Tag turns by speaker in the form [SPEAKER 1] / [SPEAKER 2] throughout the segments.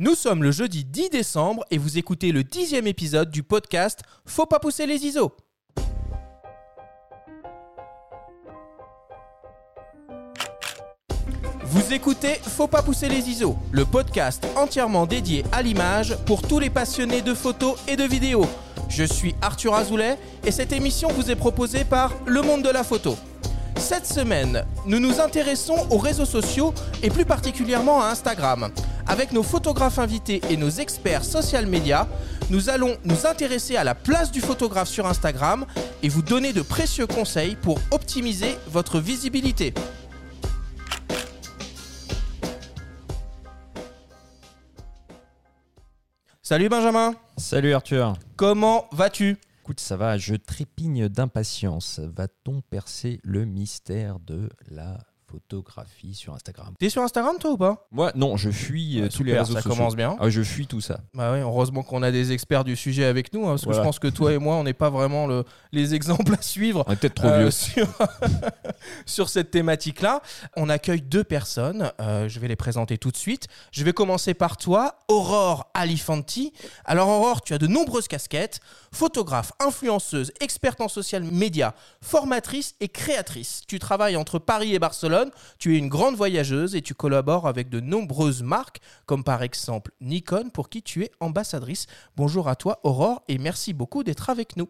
[SPEAKER 1] Nous sommes le jeudi 10 décembre et vous écoutez le dixième épisode du podcast Faut pas pousser les ISO. Vous écoutez Faut pas pousser les ISO, le podcast entièrement dédié à l'image pour tous les passionnés de photos et de vidéos. Je suis Arthur Azoulay et cette émission vous est proposée par Le Monde de la Photo. Cette semaine, nous nous intéressons aux réseaux sociaux et plus particulièrement à Instagram. Avec nos photographes invités et nos experts social media, nous allons nous intéresser à la place du photographe sur Instagram et vous donner de précieux conseils pour optimiser votre visibilité. Salut Benjamin,
[SPEAKER 2] Salut Arthur.
[SPEAKER 1] comment vas-tu?
[SPEAKER 2] Écoute, ça va, je trépigne d'impatience. Va-t-on percer le mystère de la photographie sur Instagram
[SPEAKER 1] T'es sur Instagram toi ou pas?
[SPEAKER 2] Moi, non, je fuis euh,
[SPEAKER 1] Ouais,
[SPEAKER 2] tous les réseaux
[SPEAKER 1] ça
[SPEAKER 2] sociaux.
[SPEAKER 1] commence bien.
[SPEAKER 2] Ah, je fuis tout ça.
[SPEAKER 1] Bah oui, heureusement qu'on a des experts du sujet avec nous, hein, parce que je pense que toi et moi, on n'est pas vraiment le- les exemples à suivre.
[SPEAKER 2] On est peut-être trop
[SPEAKER 1] euh,
[SPEAKER 2] vieux.
[SPEAKER 1] sur, sur cette thématique-là. On accueille deux personnes. euh, je vais les présenter tout de suite. Je vais commencer par toi, Aurore Alifanti. Alors, Aurore, tu as de nombreuses casquettes photographe, influenceuse, experte en social media, formatrice et créatrice. Tu travailles entre Paris et Barcelone. Tu es une grande voyageuse et tu collabores avec de nombreuses marques, comme par exemple Nikon, pour qui tu es ambassadrice. Bonjour à toi, Aurore, et merci beaucoup d'être avec nous.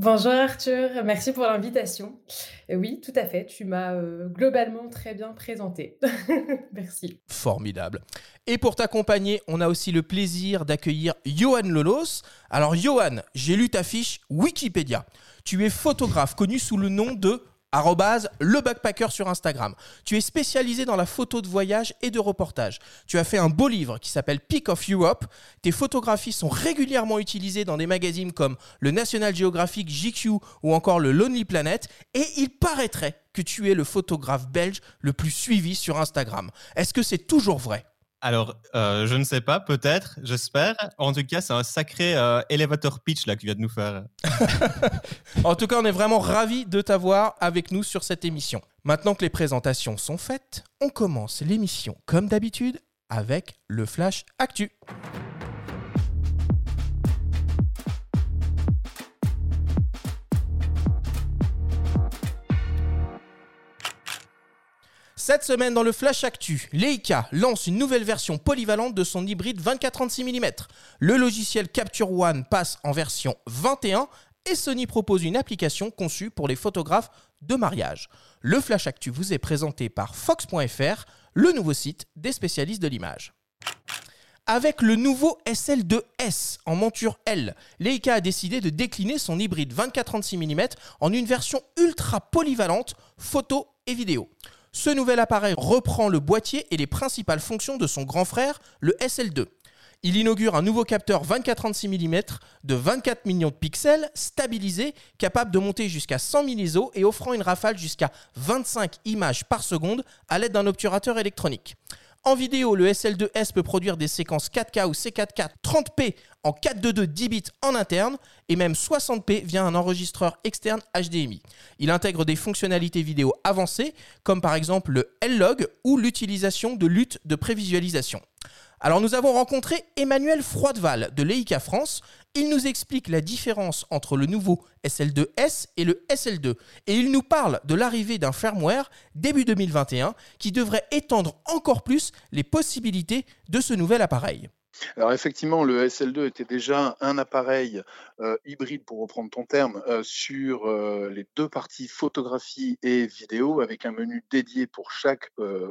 [SPEAKER 3] Bonjour Arthur, merci pour l'invitation. Et oui, tout à fait, tu m'as euh, globalement très bien présenté. merci.
[SPEAKER 1] Formidable. Et pour t'accompagner, on a aussi le plaisir d'accueillir Johan Lolos. Alors Johan, j'ai lu ta fiche Wikipédia. Tu es photographe connu sous le nom de le backpacker sur Instagram. Tu es spécialisé dans la photo de voyage et de reportage. Tu as fait un beau livre qui s'appelle Peak of Europe. Tes photographies sont régulièrement utilisées dans des magazines comme le National Geographic, GQ ou encore le Lonely Planet. Et il paraîtrait que tu es le photographe belge le plus suivi sur Instagram. Est-ce que c'est toujours vrai?
[SPEAKER 4] Alors, euh, je ne sais pas, peut-être, j'espère. En tout cas, c'est un sacré euh, elevator pitch là que tu viens de nous faire.
[SPEAKER 1] En tout cas, on est vraiment ravis de t'avoir avec nous sur cette émission. Maintenant que les présentations sont faites, on commence l'émission comme d'habitude avec le Flash Actu. Cette semaine dans le Flash Actu, Leica lance une nouvelle version polyvalente de son hybride 24-36 mm. Le logiciel Capture One passe en version 21 et Sony propose une application conçue pour les photographes de mariage. Le Flash Actu vous est présenté par Fox.fr, le nouveau site des spécialistes de l'image. Avec le nouveau SL2S en monture L, Leica a décidé de décliner son hybride 24-36 mm en une version ultra polyvalente photo et vidéo. Ce nouvel appareil reprend le boîtier et les principales fonctions de son grand frère, le SL2. Il inaugure un nouveau capteur 24-36 mm de 24 millions de pixels, stabilisé, capable de monter jusqu'à 100 000 ISO et offrant une rafale jusqu'à 25 images par seconde à l'aide d'un obturateur électronique. En vidéo, le SL2S peut produire des séquences 4K ou C4K 30p en 422 10 bits en interne et même 60p via un enregistreur externe HDMI. Il intègre des fonctionnalités vidéo avancées comme par exemple le L-Log ou l'utilisation de lutte de prévisualisation. Alors nous avons rencontré Emmanuel Froideval de Leica France. Il nous explique la différence entre le nouveau SL2S et le SL2. Et il nous parle de l'arrivée d'un firmware début 2021 qui devrait étendre encore plus les possibilités de ce nouvel appareil.
[SPEAKER 5] Alors effectivement, le SL2 était déjà un appareil euh, hybride, pour reprendre ton terme, euh, sur euh, les deux parties photographie et vidéo, avec un menu dédié pour chaque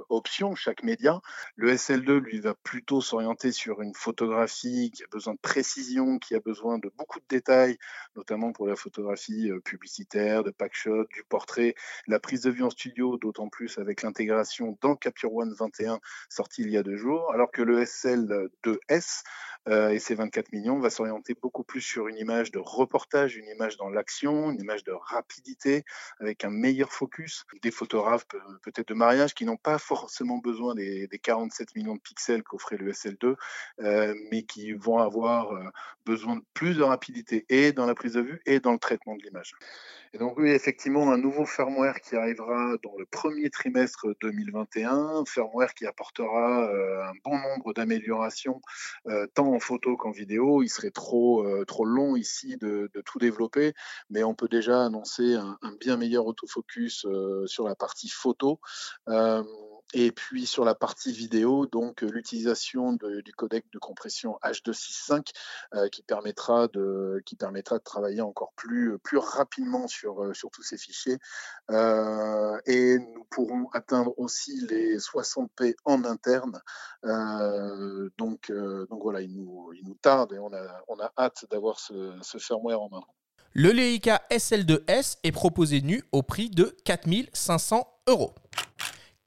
[SPEAKER 5] option, chaque média. Le SL2, lui, va plutôt s'orienter sur une photographie qui a besoin de précision, qui a besoin de beaucoup de détails, notamment pour la photographie publicitaire, de packshot, du portrait, la prise de vue en studio, d'autant plus avec l'intégration dans Capture One 21 sorti il y a deux jours, alors que le SL2S euh, et ces 24 millions va s'orienter beaucoup plus sur une image de reportage, une image dans l'action, une image de rapidité, avec un meilleur focus. Des photographes peut-être de mariage qui n'ont pas forcément besoin des, 47 millions de pixels qu'offrait le SL2, euh, mais qui vont avoir euh, besoin de plus de rapidité et dans la prise de vue et dans le traitement de l'image. Et donc oui, effectivement, un nouveau firmware qui arrivera dans le premier trimestre 2021, firmware qui apportera euh, un bon nombre d'améliorations, euh, tant en photo qu'en vidéo. Il serait trop, euh, trop long ici de, tout développer, mais on peut déjà annoncer un, un bien meilleur autofocus sur la partie photo. Et puis sur la partie vidéo, donc euh, l'utilisation du codec de compression H265 euh, qui permettra de qui permettra de travailler encore plus plus rapidement sur euh, sur tous ces fichiers. et nous pourrons atteindre aussi les 60p en interne. donc donc voilà, il nous il nous tarde et on a on a hâte d'avoir ce, ce firmware en main.
[SPEAKER 1] Le Leica SL2S est proposé nu au prix de 4500 euros.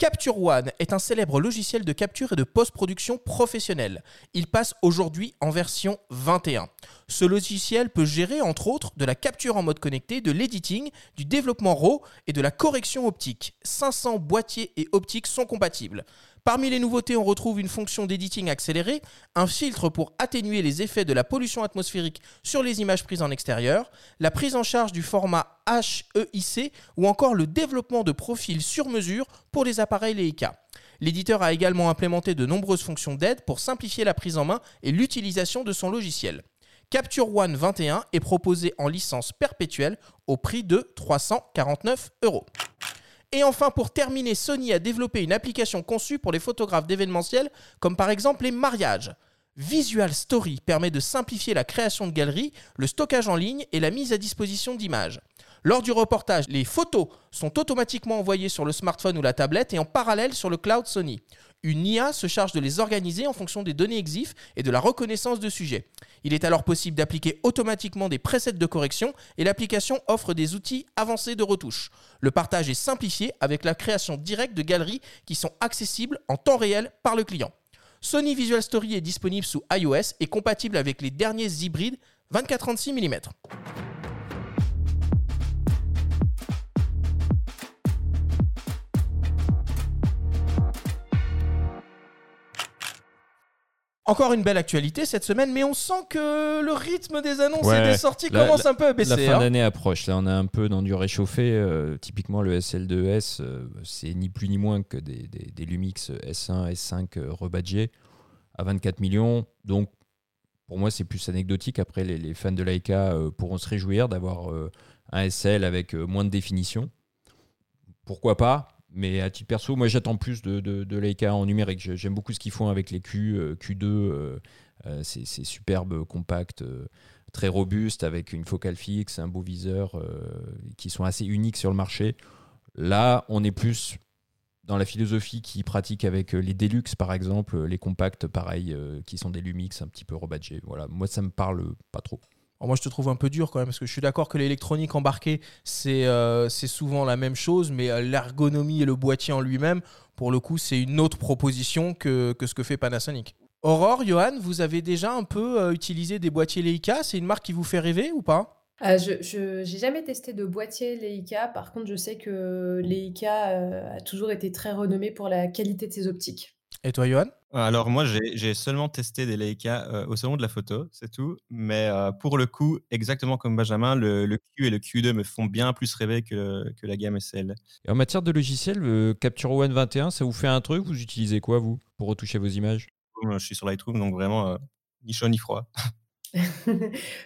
[SPEAKER 1] Capture One est un célèbre logiciel de capture et de post-production professionnelle. Il passe aujourd'hui en version 21. Ce logiciel peut gérer entre autres de la capture en mode connecté, de l'editing, du développement RAW et de la correction optique. 500 boîtiers et optiques sont compatibles. Parmi les nouveautés, on retrouve une fonction d'editing accélérée, un filtre pour atténuer les effets de la pollution atmosphérique sur les images prises en extérieur, la prise en charge du format HEIC ou encore le développement de profils sur mesure pour les appareils Leica. L'éditeur a également implémenté de nombreuses fonctions d'aide pour simplifier la prise en main et l'utilisation de son logiciel. Capture One 21 est proposé en licence perpétuelle au prix de 349 euros. Et enfin, pour terminer, Sony a développé une application conçue pour les photographes d'événementiels, comme par exemple les mariages. Visual Story permet de simplifier la création de galeries, le stockage en ligne et la mise à disposition d'images. Lors du reportage, les photos sont automatiquement envoyées sur le smartphone ou la tablette et en parallèle sur le cloud Sony. Une IA se charge de les organiser en fonction des données EXIF et de la reconnaissance de sujets. Il est alors possible d'appliquer automatiquement des presets de correction et l'application offre des outils avancés de retouche. Le partage est simplifié avec la création directe de galeries qui sont accessibles en temps réel par le client. Sony Visual Story est disponible sous iOS et compatible avec les derniers hybrides 24-36 mm. Encore une belle actualité cette semaine, mais on sent que le rythme des annonces et des sorties commence un peu à baisser.
[SPEAKER 2] La fin hein. d'année approche. Là, on est un peu dans du réchauffé. Euh, typiquement, le SL2S, euh, c'est ni plus ni moins que des, Lumix S1, S5 rebadgés à 24 millions. Donc, pour moi, c'est plus anecdotique. Après, les, fans de Leica euh, pourront se réjouir d'avoir un SL avec moins de définition. Pourquoi pas? Mais à titre perso, moi j'attends plus de, de, en numérique. J'aime beaucoup ce qu'ils font avec les Q, euh, Q2. Euh, euh, c'est superbe, compact, très robuste, avec une focale fixe, un beau viseur, qui sont assez uniques sur le marché. Là, on est plus dans la philosophie qui pratique avec les Deluxe, par exemple, les compacts, pareil, qui sont des Lumix un petit peu rebadgés. Voilà, moi ça me parle pas trop
[SPEAKER 1] moi, je te trouve un peu dur quand même, parce que je suis d'accord que l'électronique embarquée, c'est euh, souvent la même chose, mais euh, l'ergonomie et le boîtier en lui-même, pour le coup, c'est une autre proposition que, ce que fait Panasonic. Aurore, Johan, vous avez déjà un peu euh, utilisé des boîtiers Leica? C'est une marque qui vous fait rêver ou pas?
[SPEAKER 3] Je n'ai jamais testé de boîtier Leica. Par contre, je sais que Leica a toujours été très renommé pour la qualité de ses optiques.
[SPEAKER 1] Et toi, Johan?
[SPEAKER 4] Alors moi, j'ai seulement testé des Leica euh, au salon de la photo, c'est tout. Mais euh, pour le coup, exactement comme Benjamin, le, Q et le Q2 me font bien plus rêver que, que la gamme SL.
[SPEAKER 2] Et en matière de logiciel, le Capture One 21, ça vous fait un truc? Vous utilisez quoi, vous, pour retoucher vos images?
[SPEAKER 4] Je suis sur Lightroom, donc vraiment, euh, ni chaud ni froid.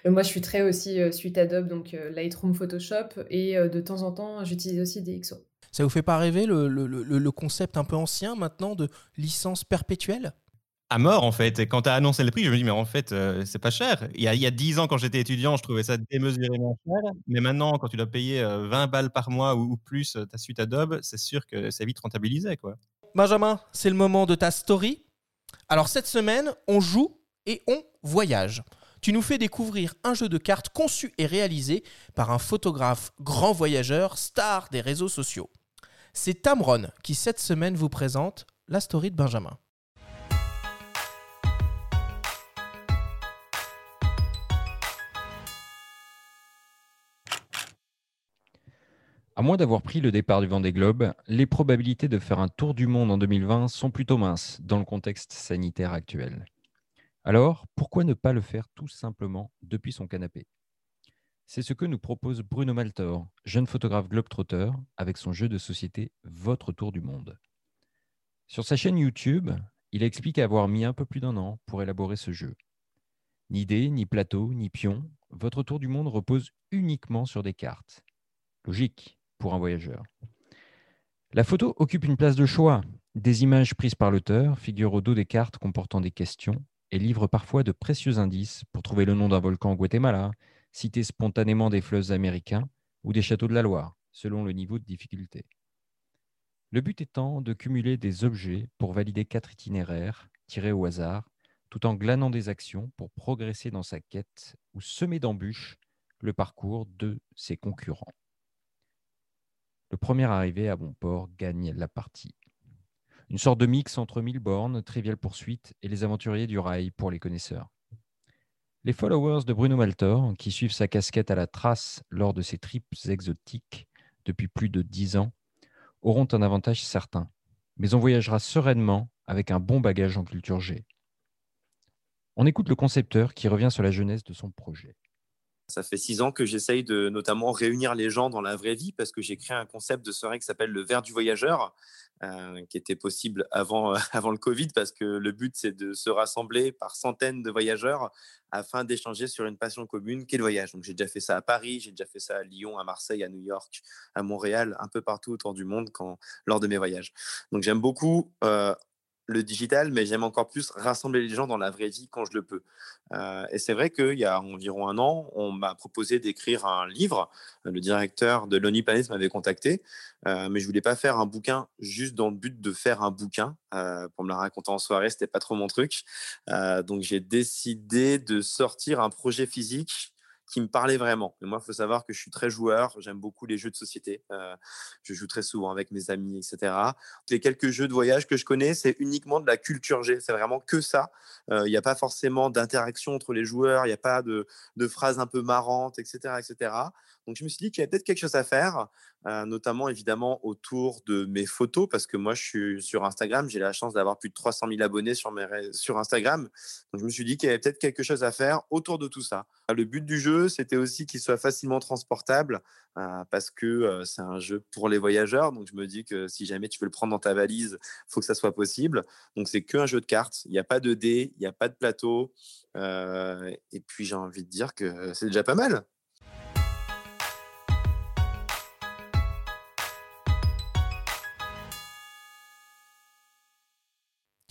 [SPEAKER 3] Moi, je suis très aussi suite Adobe, donc Lightroom, Photoshop, et de temps en temps, j'utilise aussi DxO.
[SPEAKER 1] Ça vous fait pas rêver le, concept un peu ancien maintenant de licence perpétuelle?
[SPEAKER 4] À mort en fait. Et quand tu as annoncé le prix, je me dis mais en fait euh, c'est pas cher. Il y, a, il y a 10 ans quand j'étais étudiant, je trouvais ça démesurément cher. Mais maintenant quand tu dois payer 20 euh, balles par mois ou, plus euh, ta suite Adobe, c'est sûr que c'est vite rentabilisé quoi.
[SPEAKER 1] Benjamin, c'est le moment de ta story. Alors cette semaine, on joue et on voyage tu nous fais découvrir un jeu de cartes conçu et réalisé par un photographe grand voyageur, star des réseaux sociaux. C'est Tamron qui cette semaine vous présente la story de Benjamin.
[SPEAKER 2] À moins d'avoir pris le départ du Vendée Globe, les probabilités de faire un tour du monde en 2020 sont plutôt minces dans le contexte sanitaire actuel. Alors, pourquoi ne pas le faire tout simplement depuis son canapé? C'est ce que nous propose Bruno Maltor, jeune photographe globetrotter, avec son jeu de société Votre Tour du Monde. Sur sa chaîne YouTube, il explique avoir mis un peu plus d'un an pour élaborer ce jeu. Ni dés, ni plateau, ni pion, Votre Tour du Monde repose uniquement sur des cartes. Logique, pour un voyageur. La photo occupe une place de choix. Des images prises par l'auteur figurent au dos des cartes comportant des questions et livrent parfois de précieux indices pour trouver le nom d'un volcan au Guatemala, citer spontanément des fleuves américains ou des châteaux de la Loire, selon le niveau de difficulté. Le but étant de cumuler des objets pour valider quatre itinéraires tirés au hasard, tout en glanant des actions pour progresser dans sa quête ou semer d'embûches le parcours de ses concurrents. Le premier arrivé à bon port gagne la partie. Une sorte de mix entre mille bornes, Trivial Poursuite et les aventuriers du rail pour les connaisseurs. Les followers de Bruno Maltor, qui suivent sa casquette à la trace lors de ses trips exotiques depuis plus de dix ans, auront un avantage certain. Mais on voyagera sereinement avec un bon bagage en culture G. On écoute le concepteur qui revient sur la jeunesse de son projet.
[SPEAKER 6] Ça fait six ans que j'essaye de notamment réunir les gens dans la vraie vie parce que j'ai créé un concept de soirée qui s'appelle le verre du voyageur, euh, qui était possible avant, avant le Covid parce que le but c'est de se rassembler par centaines de voyageurs afin d'échanger sur une passion commune qu'est le voyage. Donc j'ai déjà fait ça à Paris, j'ai déjà fait ça à Lyon, à Marseille, à New York, à Montréal, un peu partout autour du monde quand, lors de mes voyages. Donc j'aime beaucoup euh, le digital, mais j'aime encore plus rassembler les gens dans la vraie vie quand je le peux. Euh, et c'est vrai qu'il y a environ un an, on m'a proposé d'écrire un livre. Le directeur de l'ONI Planet m'avait contacté, euh, mais je voulais pas faire un bouquin juste dans le but de faire un bouquin. Euh, pour me la raconter en soirée, c'était pas trop mon truc. donc j'ai décidé de sortir un projet physique qui me parlait vraiment. Mais moi, il faut savoir que je suis très joueur, j'aime beaucoup les jeux de société. Euh, je joue très souvent avec mes amis, etc. Les quelques jeux de voyage que je connais, c'est uniquement de la culture G. C'est vraiment que ça. Euh, il n'y a pas forcément d'interaction entre les joueurs, il n'y a pas de, de, phrases un peu marrantes, etc., etc. Donc, je me suis dit qu'il y avait peut-être quelque chose à faire, notamment évidemment autour de mes photos, parce que moi, je suis sur Instagram, j'ai la chance d'avoir plus de 300 000 abonnés sur, Instagram. Donc, je me suis dit qu'il y avait peut-être quelque chose à faire autour de tout ça. Le but du jeu, c'était aussi qu'il soit facilement transportable, parce que c'est un jeu pour les voyageurs. Donc, je me dis que si jamais tu veux le prendre dans ta valise, il faut que ça soit possible. Donc, c'est qu'un jeu de cartes. Il n'y a pas de dés, il n'y a pas de plateau. et puis, j'ai envie de dire que c'est déjà pas mal.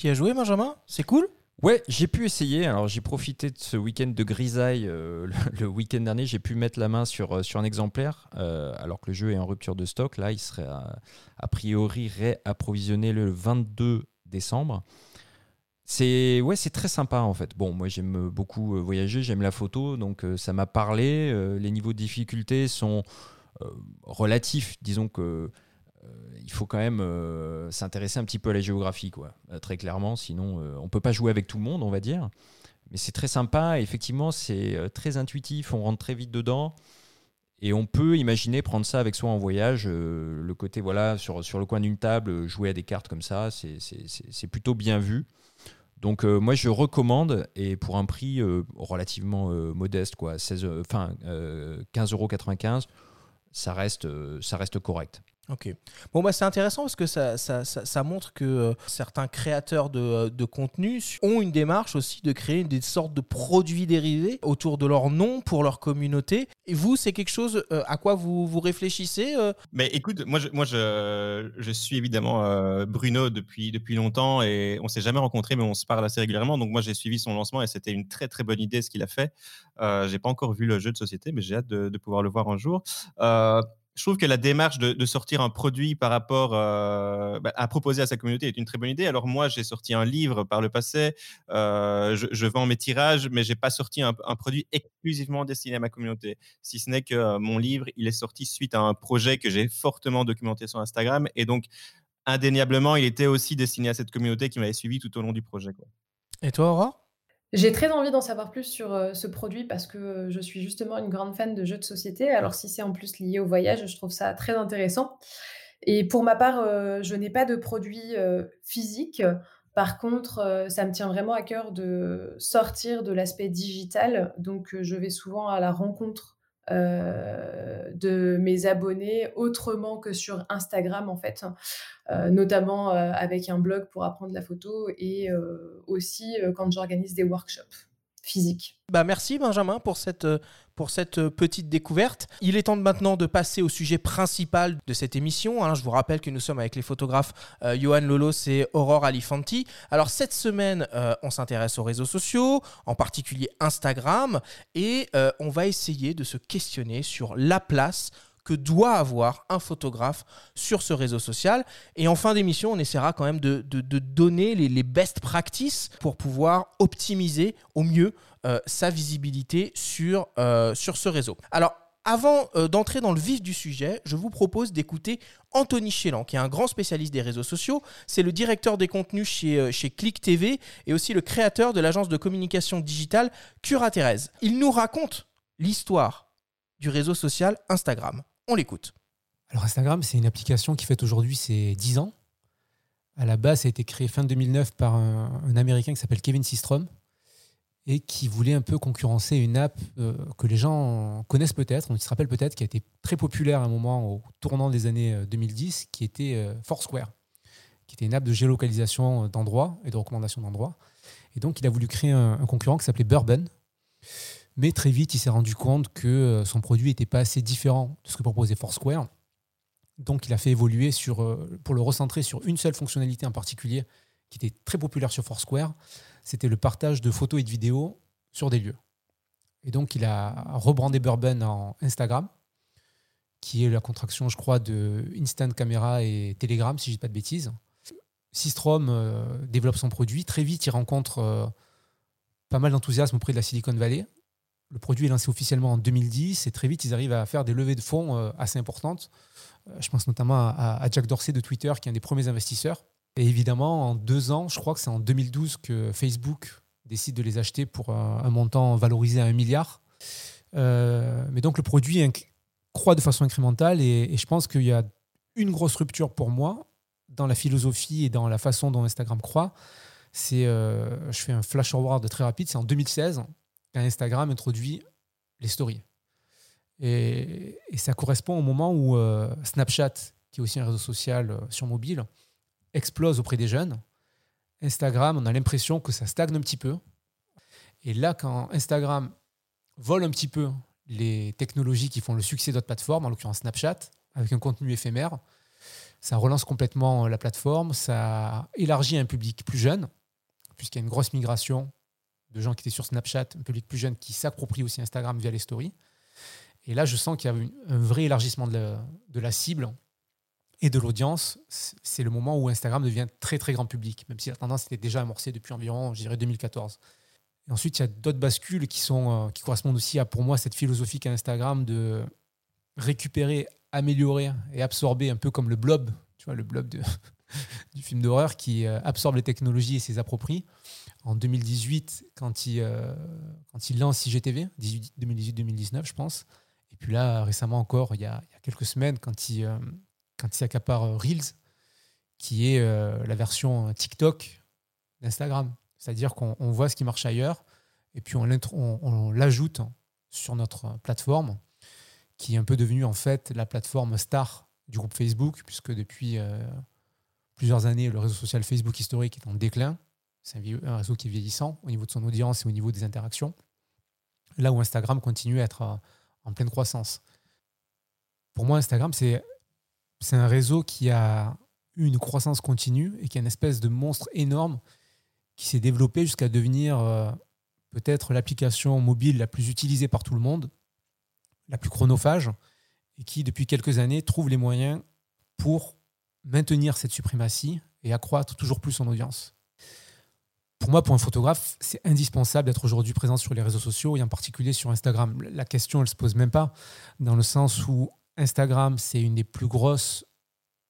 [SPEAKER 1] Tu as joué, Benjamin? C'est cool?
[SPEAKER 2] Ouais, j'ai pu essayer. Alors, j'ai profité de ce week-end de grisaille euh, le, week-end dernier. J'ai pu mettre la main sur, euh, sur un exemplaire, euh, alors que le jeu est en rupture de stock. Là, il serait a, priori réapprovisionné le 22 décembre. C'est ouais, c'est très sympa en fait. Bon, moi j'aime beaucoup voyager, j'aime la photo, donc ça m'a parlé. les niveaux de difficulté sont relatifs, disons que il faut quand même euh, s'intéresser un petit peu à la géographie, quoi, euh, très clairement. Sinon, on peut pas jouer avec tout le monde, on va dire. Mais c'est très sympa. effectivement, c'est très intuitif. On rentre très vite dedans. Et on peut imaginer prendre ça avec soi en voyage. le côté, voilà, sur, sur le coin d'une table, jouer à des cartes comme ça, c'est plutôt bien vu. Donc moi je recommande et pour un prix relativement modeste quoi, 16, enfin 15,95 ça reste ça reste correct.
[SPEAKER 1] Ok. Bon, bah, c'est intéressant parce que ça, ça, ça, montre que euh, certains créateurs de, euh, de, contenu ont une démarche aussi de créer des sortes de produits dérivés autour de leur nom pour leur communauté. Et vous, c'est quelque chose euh, à quoi vous, vous réfléchissez
[SPEAKER 4] Mais écoute, moi, je, moi je, je suis évidemment Bruno depuis, depuis longtemps et on s'est jamais rencontrés, mais on se parle assez régulièrement. Donc, moi, j'ai suivi son lancement et c'était une très, très bonne idée ce qu'il a fait. J'ai pas encore vu le jeu de société, mais j'ai hâte de, pouvoir le voir un jour je trouve que la démarche de, sortir un produit par rapport euh, bah, à proposer à sa communauté est une très bonne idée. Alors moi, j'ai sorti un livre par le passé, euh, je, vends mes tirages, mais j'ai pas sorti un, produit exclusivement destiné à ma communauté. Si ce n'est que euh, mon livre, il est sorti suite à un projet que j'ai fortement documenté sur Instagram, et donc indéniablement, il était aussi destiné à cette communauté qui m'avait suivi tout au long du projet.
[SPEAKER 1] Et toi, Aura
[SPEAKER 3] J'ai très envie d'en savoir plus sur, heu, ce produit parce que je suis justement une grande fan de jeux de société. Alors si c'est en plus lié au voyage, je trouve ça très intéressant et pour ma part, heu, je n'ai pas de produit, physique. Par contre, ça me tient vraiment à cœur de sortir de l'aspect digital, donc je vais souvent à la rencontre, heu, de mes abonnés autrement que sur Instagram, en fait, heu, notamment, heu, avec un blog pour apprendre la photo et aussi, quand j'organise des workshops physiques.
[SPEAKER 1] Bah merci Benjamin pour cette, euh, pour cette euh, petite découverte. Il est temps maintenant de passer au sujet principal de cette émission. hein. Je vous rappelle que nous sommes avec les photographes euh, Johan Lolos et Aurore Alifanti. Alors cette semaine, euh, on s'intéresse aux réseaux sociaux, en particulier Instagram, et on va essayer de se questionner sur la place que doit avoir un photographe sur ce réseau social. Et en fin d'émission, on essaiera quand même de donner les, les best practices pour pouvoir optimiser au mieux euh, sa visibilité sur, euh, sur ce réseau. Alors, avant euh, d'entrer dans le vif du sujet, je vous propose d'écouter Anthony Chélan, qui est un grand spécialiste des réseaux sociaux. C'est le directeur des contenus chez, chez Click TV et aussi le créateur de l'agence de communication digitale Cura Thérèse. Il nous raconte l'histoire du réseau social Instagram. On l'écoute.
[SPEAKER 7] Alors Instagram, c'est une application qui fête aujourd'hui ses 10 ans. À la base, ça a été créé fin 2009 par un, un Américain qui s'appelle Kevin Systrom et qui voulait un peu concurrencer une app euh, que les gens connaissent peut-être, on se rappelle peut-être, qui a été très populaire à un moment au tournant des années euh, 2010, qui était euh, Foursquare, qui était une app de géolocalisation d'endroits et de recommandation d'endroits. Et donc, il a voulu créer un, un concurrent qui s'appelait Bourbon. Mais très vite, il s'est rendu compte que euh, son produit n'était pas assez différent de ce que proposait Foursquare. Donc, il a fait évoluer sur, euh, pour le recentrer sur une seule fonctionnalité en particulier qui était très populaire sur Foursquare. C'était le partage de photos et de vidéos sur des lieux. Et donc, il a rebrandé Bourbon en Instagram, qui est la contraction, je crois, de Instant Camera et Telegram, si je ne dis pas de bêtises. Systrom euh, développe son produit. Très vite, il rencontre euh, pas mal d'enthousiasme auprès de la Silicon Valley. Le produit est lancé officiellement en 2010 et très vite, ils arrivent à faire des levées de fonds euh, assez importantes. Je pense notamment à Jack Dorsey de Twitter, qui est un des premiers investisseurs. Et évidemment, en deux ans, je crois que c'est en 2012 que Facebook décide de les acheter pour un, montant valorisé à un milliard. Euh, mais donc le produit croît de façon incrémentale et, je pense qu'il y a une grosse rupture pour moi dans la philosophie et dans la façon dont Instagram croît. C'est, euh, je fais un flash forward très rapide, c'est en 2016 qu'Instagram introduit les stories. Et, ça correspond au moment où euh, Snapchat, qui est aussi un réseau social sur mobile, explose auprès des jeunes. Instagram, on a l'impression que ça stagne un petit peu. Et là, quand Instagram vole un petit peu les technologies qui font le succès d'autres plateformes, en l'occurrence Snapchat, avec un contenu éphémère, ça relance complètement la plateforme, ça élargit un public plus jeune, puisqu'il y a une grosse migration de gens qui étaient sur Snapchat, un public plus jeune qui s'approprie aussi Instagram via les stories. Et là, je sens qu'il y a un vrai élargissement de la, de la cible et de l'audience. C'est le moment où Instagram devient très très grand public, même si la tendance était déjà amorcée depuis environ, je dirais, 2014. Et ensuite, il y a d'autres bascules qui, sont, euh, qui correspondent aussi à, pour moi, cette philosophie qu'a Instagram de récupérer, améliorer et absorber, un peu comme le blob, tu vois, le blob du film d'horreur qui euh, absorbe les technologies et s'y approprie. En 2018, quand il, euh, quand il lance IGTV, 2018-2019, je pense. Et puis là, récemment encore, il y a, il y a quelques semaines, quand il, quand il s'accapare euh, Reels, qui est euh, la version TikTok d'Instagram. C'est-à-dire qu'on on voit ce qui marche ailleurs et puis on, l'ajoute sur notre plateforme, qui est un peu devenue en fait la plateforme star du groupe Facebook, puisque depuis euh, plusieurs années, le réseau social Facebook historique est en déclin. C'est un, un réseau qui est vieillissant au niveau de son audience et au niveau des interactions. Là où Instagram continue à être euh, en pleine croissance. Pour moi, Instagram, c'est c'est un réseau qui a eu une croissance continue et qui est une espèce de monstre énorme qui s'est développé jusqu'à devenir euh, peut-être l'application mobile la plus utilisée par tout le monde, la plus chronophage, et qui, depuis quelques années, trouve les moyens pour maintenir cette suprématie et accroître toujours plus son audience. Pour moi, pour un photographe, c'est indispensable d'être aujourd'hui présent sur les réseaux sociaux et en particulier sur Instagram. La question, elle ne se pose même pas, dans le sens où Instagram, c'est une des plus grosses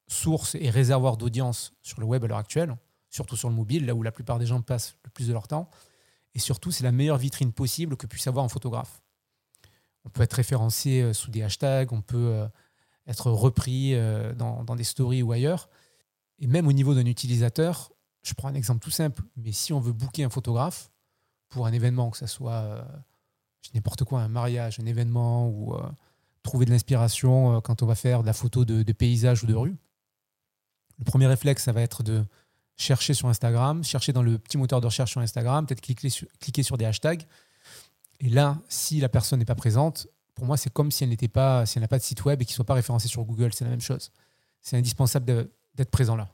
[SPEAKER 7] sources et réservoirs d'audience sur le web à l'heure actuelle, surtout sur le mobile, là où la plupart des gens passent le plus de leur temps. Et surtout, c'est la meilleure vitrine possible que puisse avoir un photographe. On peut être référencé euh, sous des hashtags, on peut euh, être repris euh, dans, dans des stories ou ailleurs. Et même au niveau d'un utilisateur, je prends un exemple tout simple, mais si on veut booker un photographe pour un événement, que ce soit n'importe quoi, un mariage, un événement ou trouver de l'inspiration quand on va faire de la photo de, de paysage ou de rue, le premier réflexe, ça va être de chercher sur Instagram, chercher dans le petit moteur de recherche sur Instagram, peut-être cliquer sur, cliquer sur des hashtags. Et là, si la personne n'est pas présente, pour moi, c'est comme si elle n'était pas, si elle n'a pas de site web et qu'il ne soit pas référencé sur Google. C'est la même chose. C'est indispensable d'être présent là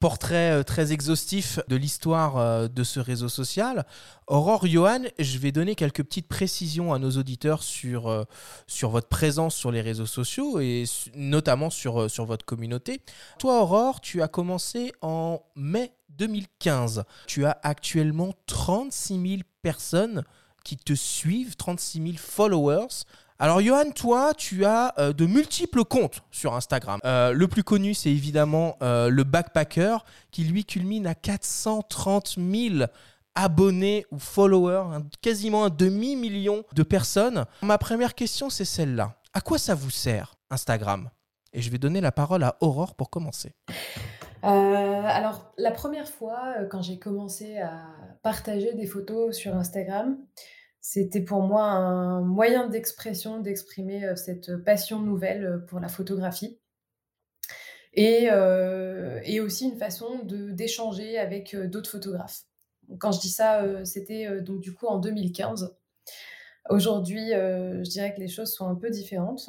[SPEAKER 1] portrait euh, très exhaustif de l'histoire euh, de ce réseau social. Aurore, Johan, je vais donner quelques petites précisions à nos auditeurs sur, euh, sur votre présence sur les réseaux sociaux et notamment sur, sur votre communauté. Toi, Aurore, tu as commencé en mai 2015. Tu as actuellement 36 000 personnes qui te suivent, 36 000 followers. Alors Johan, toi, tu as euh, de multiples comptes sur Instagram. Euh, le plus connu, c'est évidemment euh, le Backpacker, qui lui culmine à 430 000 abonnés ou followers, quasiment un demi-million de personnes. Ma première question, c'est celle-là. À quoi ça vous sert, Instagram? Et je vais donner la parole à Aurore pour commencer.
[SPEAKER 3] alors, la première fois, quand j'ai commencé à partager des photos sur Instagram, c'était pour moi un moyen d'expression, d'exprimer euh, cette passion nouvelle euh, pour la photographie. Et, euh, et aussi une façon d'échanger avec d'autres photographes. Quand je dis ça, c'était donc du coup en 2015. Aujourd'hui, je dirais que les choses sont un peu différentes.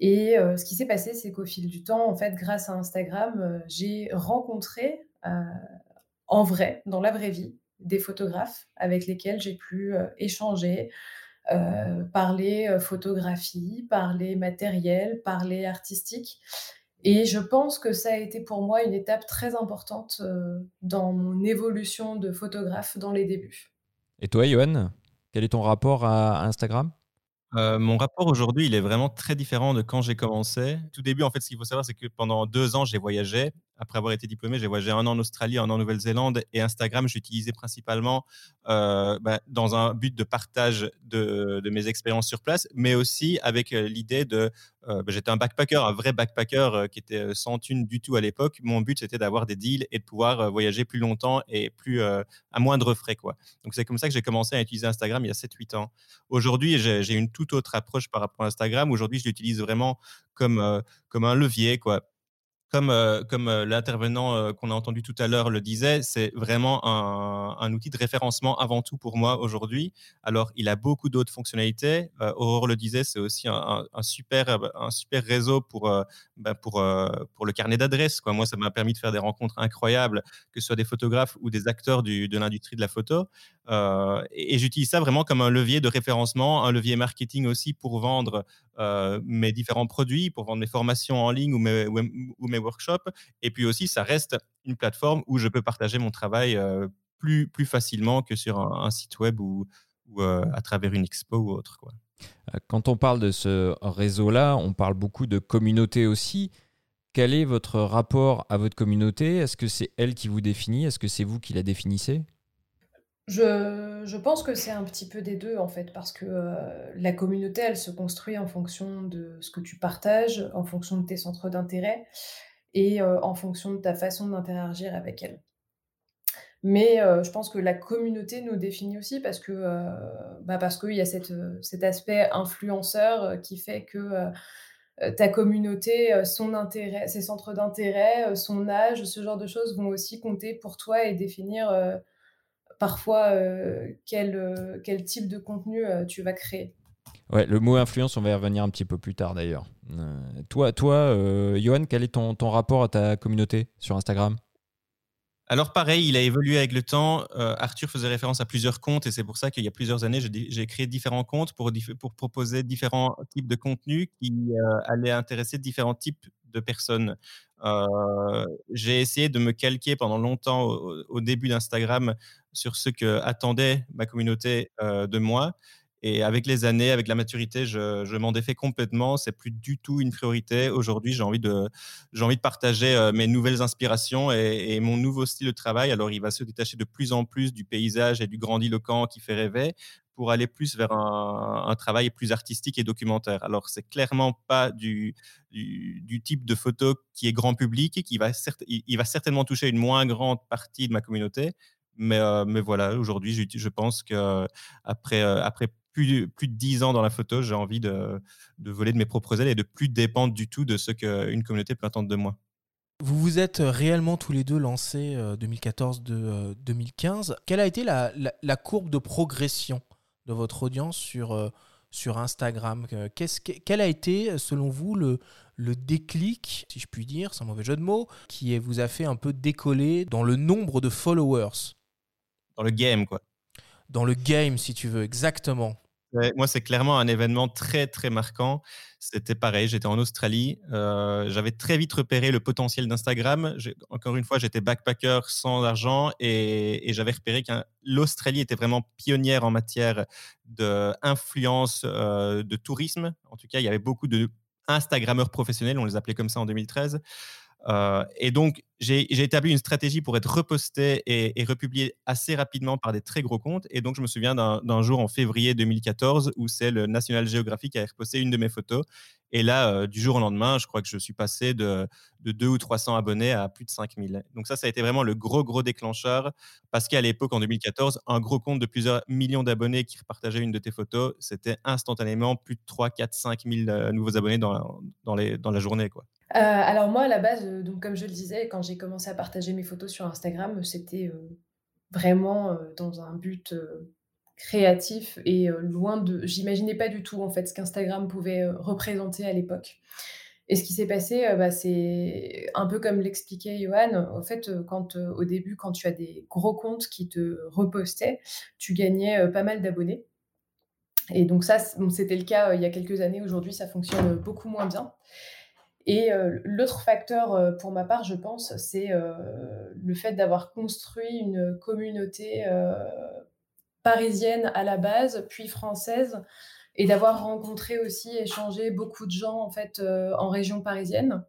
[SPEAKER 3] Et ce qui s'est passé, c'est qu'au fil du temps, en fait, grâce à Instagram, j'ai rencontré en vrai, dans la vraie vie, des photographes avec lesquels j'ai pu euh, échanger, euh, parler euh, photographie, parler matériel, parler artistique. Et je pense que ça a été pour moi une étape très importante dans mon évolution de photographe dans les débuts.
[SPEAKER 2] Et toi, Johan, quel est ton rapport à Instagram?
[SPEAKER 4] Mon rapport aujourd'hui, il est vraiment très différent de quand j'ai commencé. Tout début, en fait, ce qu'il faut savoir, c'est que pendant deux ans, j'ai voyagé après avoir été diplômé, j'ai voyagé un an en Australie, un an en Nouvelle-Zélande et Instagram, j'utilisais principalement euh, bah, dans un but de partage de, mes expériences sur place, mais aussi avec euh, l'idée de. Euh, bah, j'étais un backpacker, un vrai backpacker qui était sans thune du tout à l'époque. Mon but, c'était d'avoir des deals et de pouvoir voyager plus longtemps et plus à moindre frais. Quoi. Donc, c'est comme ça que j'ai commencé à utiliser Instagram il y a 7-8 ans. Aujourd'hui, j'ai une toute autre approche par rapport à Instagram. Aujourd'hui, je l'utilise vraiment comme, comme un levier. Quoi comme, euh, euh, l'intervenant euh, qu'on a entendu tout à l'heure le disait, c'est vraiment un, outil de référencement avant tout pour moi aujourd'hui. Alors, il a beaucoup d'autres fonctionnalités. Aurore le disait, c'est aussi un, super, un super réseau pour, ben, pour, le carnet d'adresses. Moi, ça m'a permis de faire des rencontres incroyables, que ce soit des photographes ou des acteurs de l'industrie de la photo. et, j'utilise ça vraiment comme un levier de référencement, un levier marketing aussi pour vendre mes différents produits, pour vendre mes formations en ligne ou mes, workshops. Et puis aussi, ça reste une plateforme où je peux partager mon travail plus, plus facilement que sur un, site web ou, ou à travers une expo ou autre. Quoi.
[SPEAKER 2] Quand on parle de ce réseau-là, on parle beaucoup de communauté aussi. Quel est votre rapport à votre communauté? Est-ce que c'est elle qui vous définit? Est-ce que c'est vous qui la définissez?
[SPEAKER 3] Je, pense que c'est un petit peu des deux en fait, parce que la communauté, elle se construit en fonction de ce que tu partages, en fonction de tes centres d'intérêt et en fonction de ta façon d'interagir avec elle. Mais je pense que la communauté nous définit aussi parce que bah parce qu'il y a cet aspect influenceur qui fait que ta communauté, son intérêt, ses centres d'intérêt, son âge, ce genre de choses vont aussi compter pour toi et définir parfois quel, quel type de contenu tu vas créer.
[SPEAKER 2] Ouais, le mot influence, on va y revenir un petit peu plus tard d'ailleurs. Euh, toi, toi euh, Johan, quel est ton, ton, rapport à ta communauté sur Instagram?
[SPEAKER 4] Alors pareil, il a évolué avec le temps. Euh, Arthur faisait référence à plusieurs comptes et c'est pour ça qu'il y a plusieurs années, j'ai créé différents comptes pour, pour proposer différents types de contenus qui allaient intéresser différents types de personnes. j'ai essayé de me calquer pendant longtemps au, au début d'Instagram sur ce que attendait ma communauté de moi Et avec les années, avec la maturité, je, m'en défais complètement. C'est plus du tout une priorité. Aujourd'hui, j'ai envie de, partager euh, mes nouvelles inspirations et, mon nouveau style de travail. Alors, il va se détacher de plus en plus du paysage et du grandiloquent qui fait rêver pour aller plus vers un, travail plus artistique et documentaire. Alors, c'est clairement pas du, type de photo qui est grand public et qui va certainement toucher une moins grande partie de ma communauté. Mais, euh, mais voilà, aujourd'hui, je, pense qu'après après, euh, après plus, de 10 ans dans la photo, j'ai envie de, voler de mes propres ailes et de plus dépendre du tout de ce qu'une communauté peut attendre de moi.
[SPEAKER 1] Vous vous êtes réellement tous les deux lancés 2014-2015. Euh, Quelle a été la, courbe de progression de votre audience sur, sur Instagram? Qu'est-ce, Quel a été, selon vous, le, le déclic, si je puis dire, sans mauvais jeu de mots, qui vous a fait un peu décoller dans le nombre de followers?
[SPEAKER 4] Dans le game, quoi.
[SPEAKER 1] Dans le game, si tu veux, exactement
[SPEAKER 4] moi, c'est clairement un événement très, très marquant. C'était pareil, j'étais en Australie. Euh, j'avais très vite repéré le potentiel d'Instagram. Encore une fois, j'étais backpacker sans argent et, j'avais repéré que l'Australie était vraiment pionnière en matière d'influence, euh, de tourisme. En tout cas, il y avait beaucoup de Instagrammeurs professionnels, on les appelait comme ça en 2013. Euh, et donc, j'ai établi une stratégie pour être reposté et, republié assez rapidement par des très gros comptes. Et donc, je me souviens d'un jour en février 2014 où c'est le National Geographic qui a reposté une de mes photos. Et là, euh, du jour au lendemain, je crois que je suis passé de, de 2 ou 300 abonnés à plus de 5000. Donc ça, ça a été vraiment le gros, gros déclencheur. Parce qu'à l'époque, en 2014, un gros compte de plusieurs millions d'abonnés qui repartageait une de tes photos, c'était instantanément plus de 3, 4, 5 000 nouveaux abonnés dans, les, dans la journée. Quoi.
[SPEAKER 3] Euh, alors moi, à la base, euh, comme je le disais, quand j'ai commencé à partager mes photos sur Instagram, c'était euh, vraiment dans un but créatif et loin de... J'imaginais pas du tout en fait ce qu'Instagram pouvait représenter à l'époque. Et ce qui s'est passé, bah, c'est un peu comme l'expliquait Johan. En fait, quand au début, quand tu as des gros comptes qui te repostaient, tu gagnais pas mal d'abonnés. Et donc ça, c'était le cas il y a quelques années. Aujourd'hui, ça fonctionne beaucoup moins bien. Et euh, l'autre facteur euh, pour ma part, je pense, c'est euh, le fait d'avoir construit une communauté parisienne à la base, puis française, et d'avoir rencontré aussi, échangé beaucoup de gens en fait en région parisienne.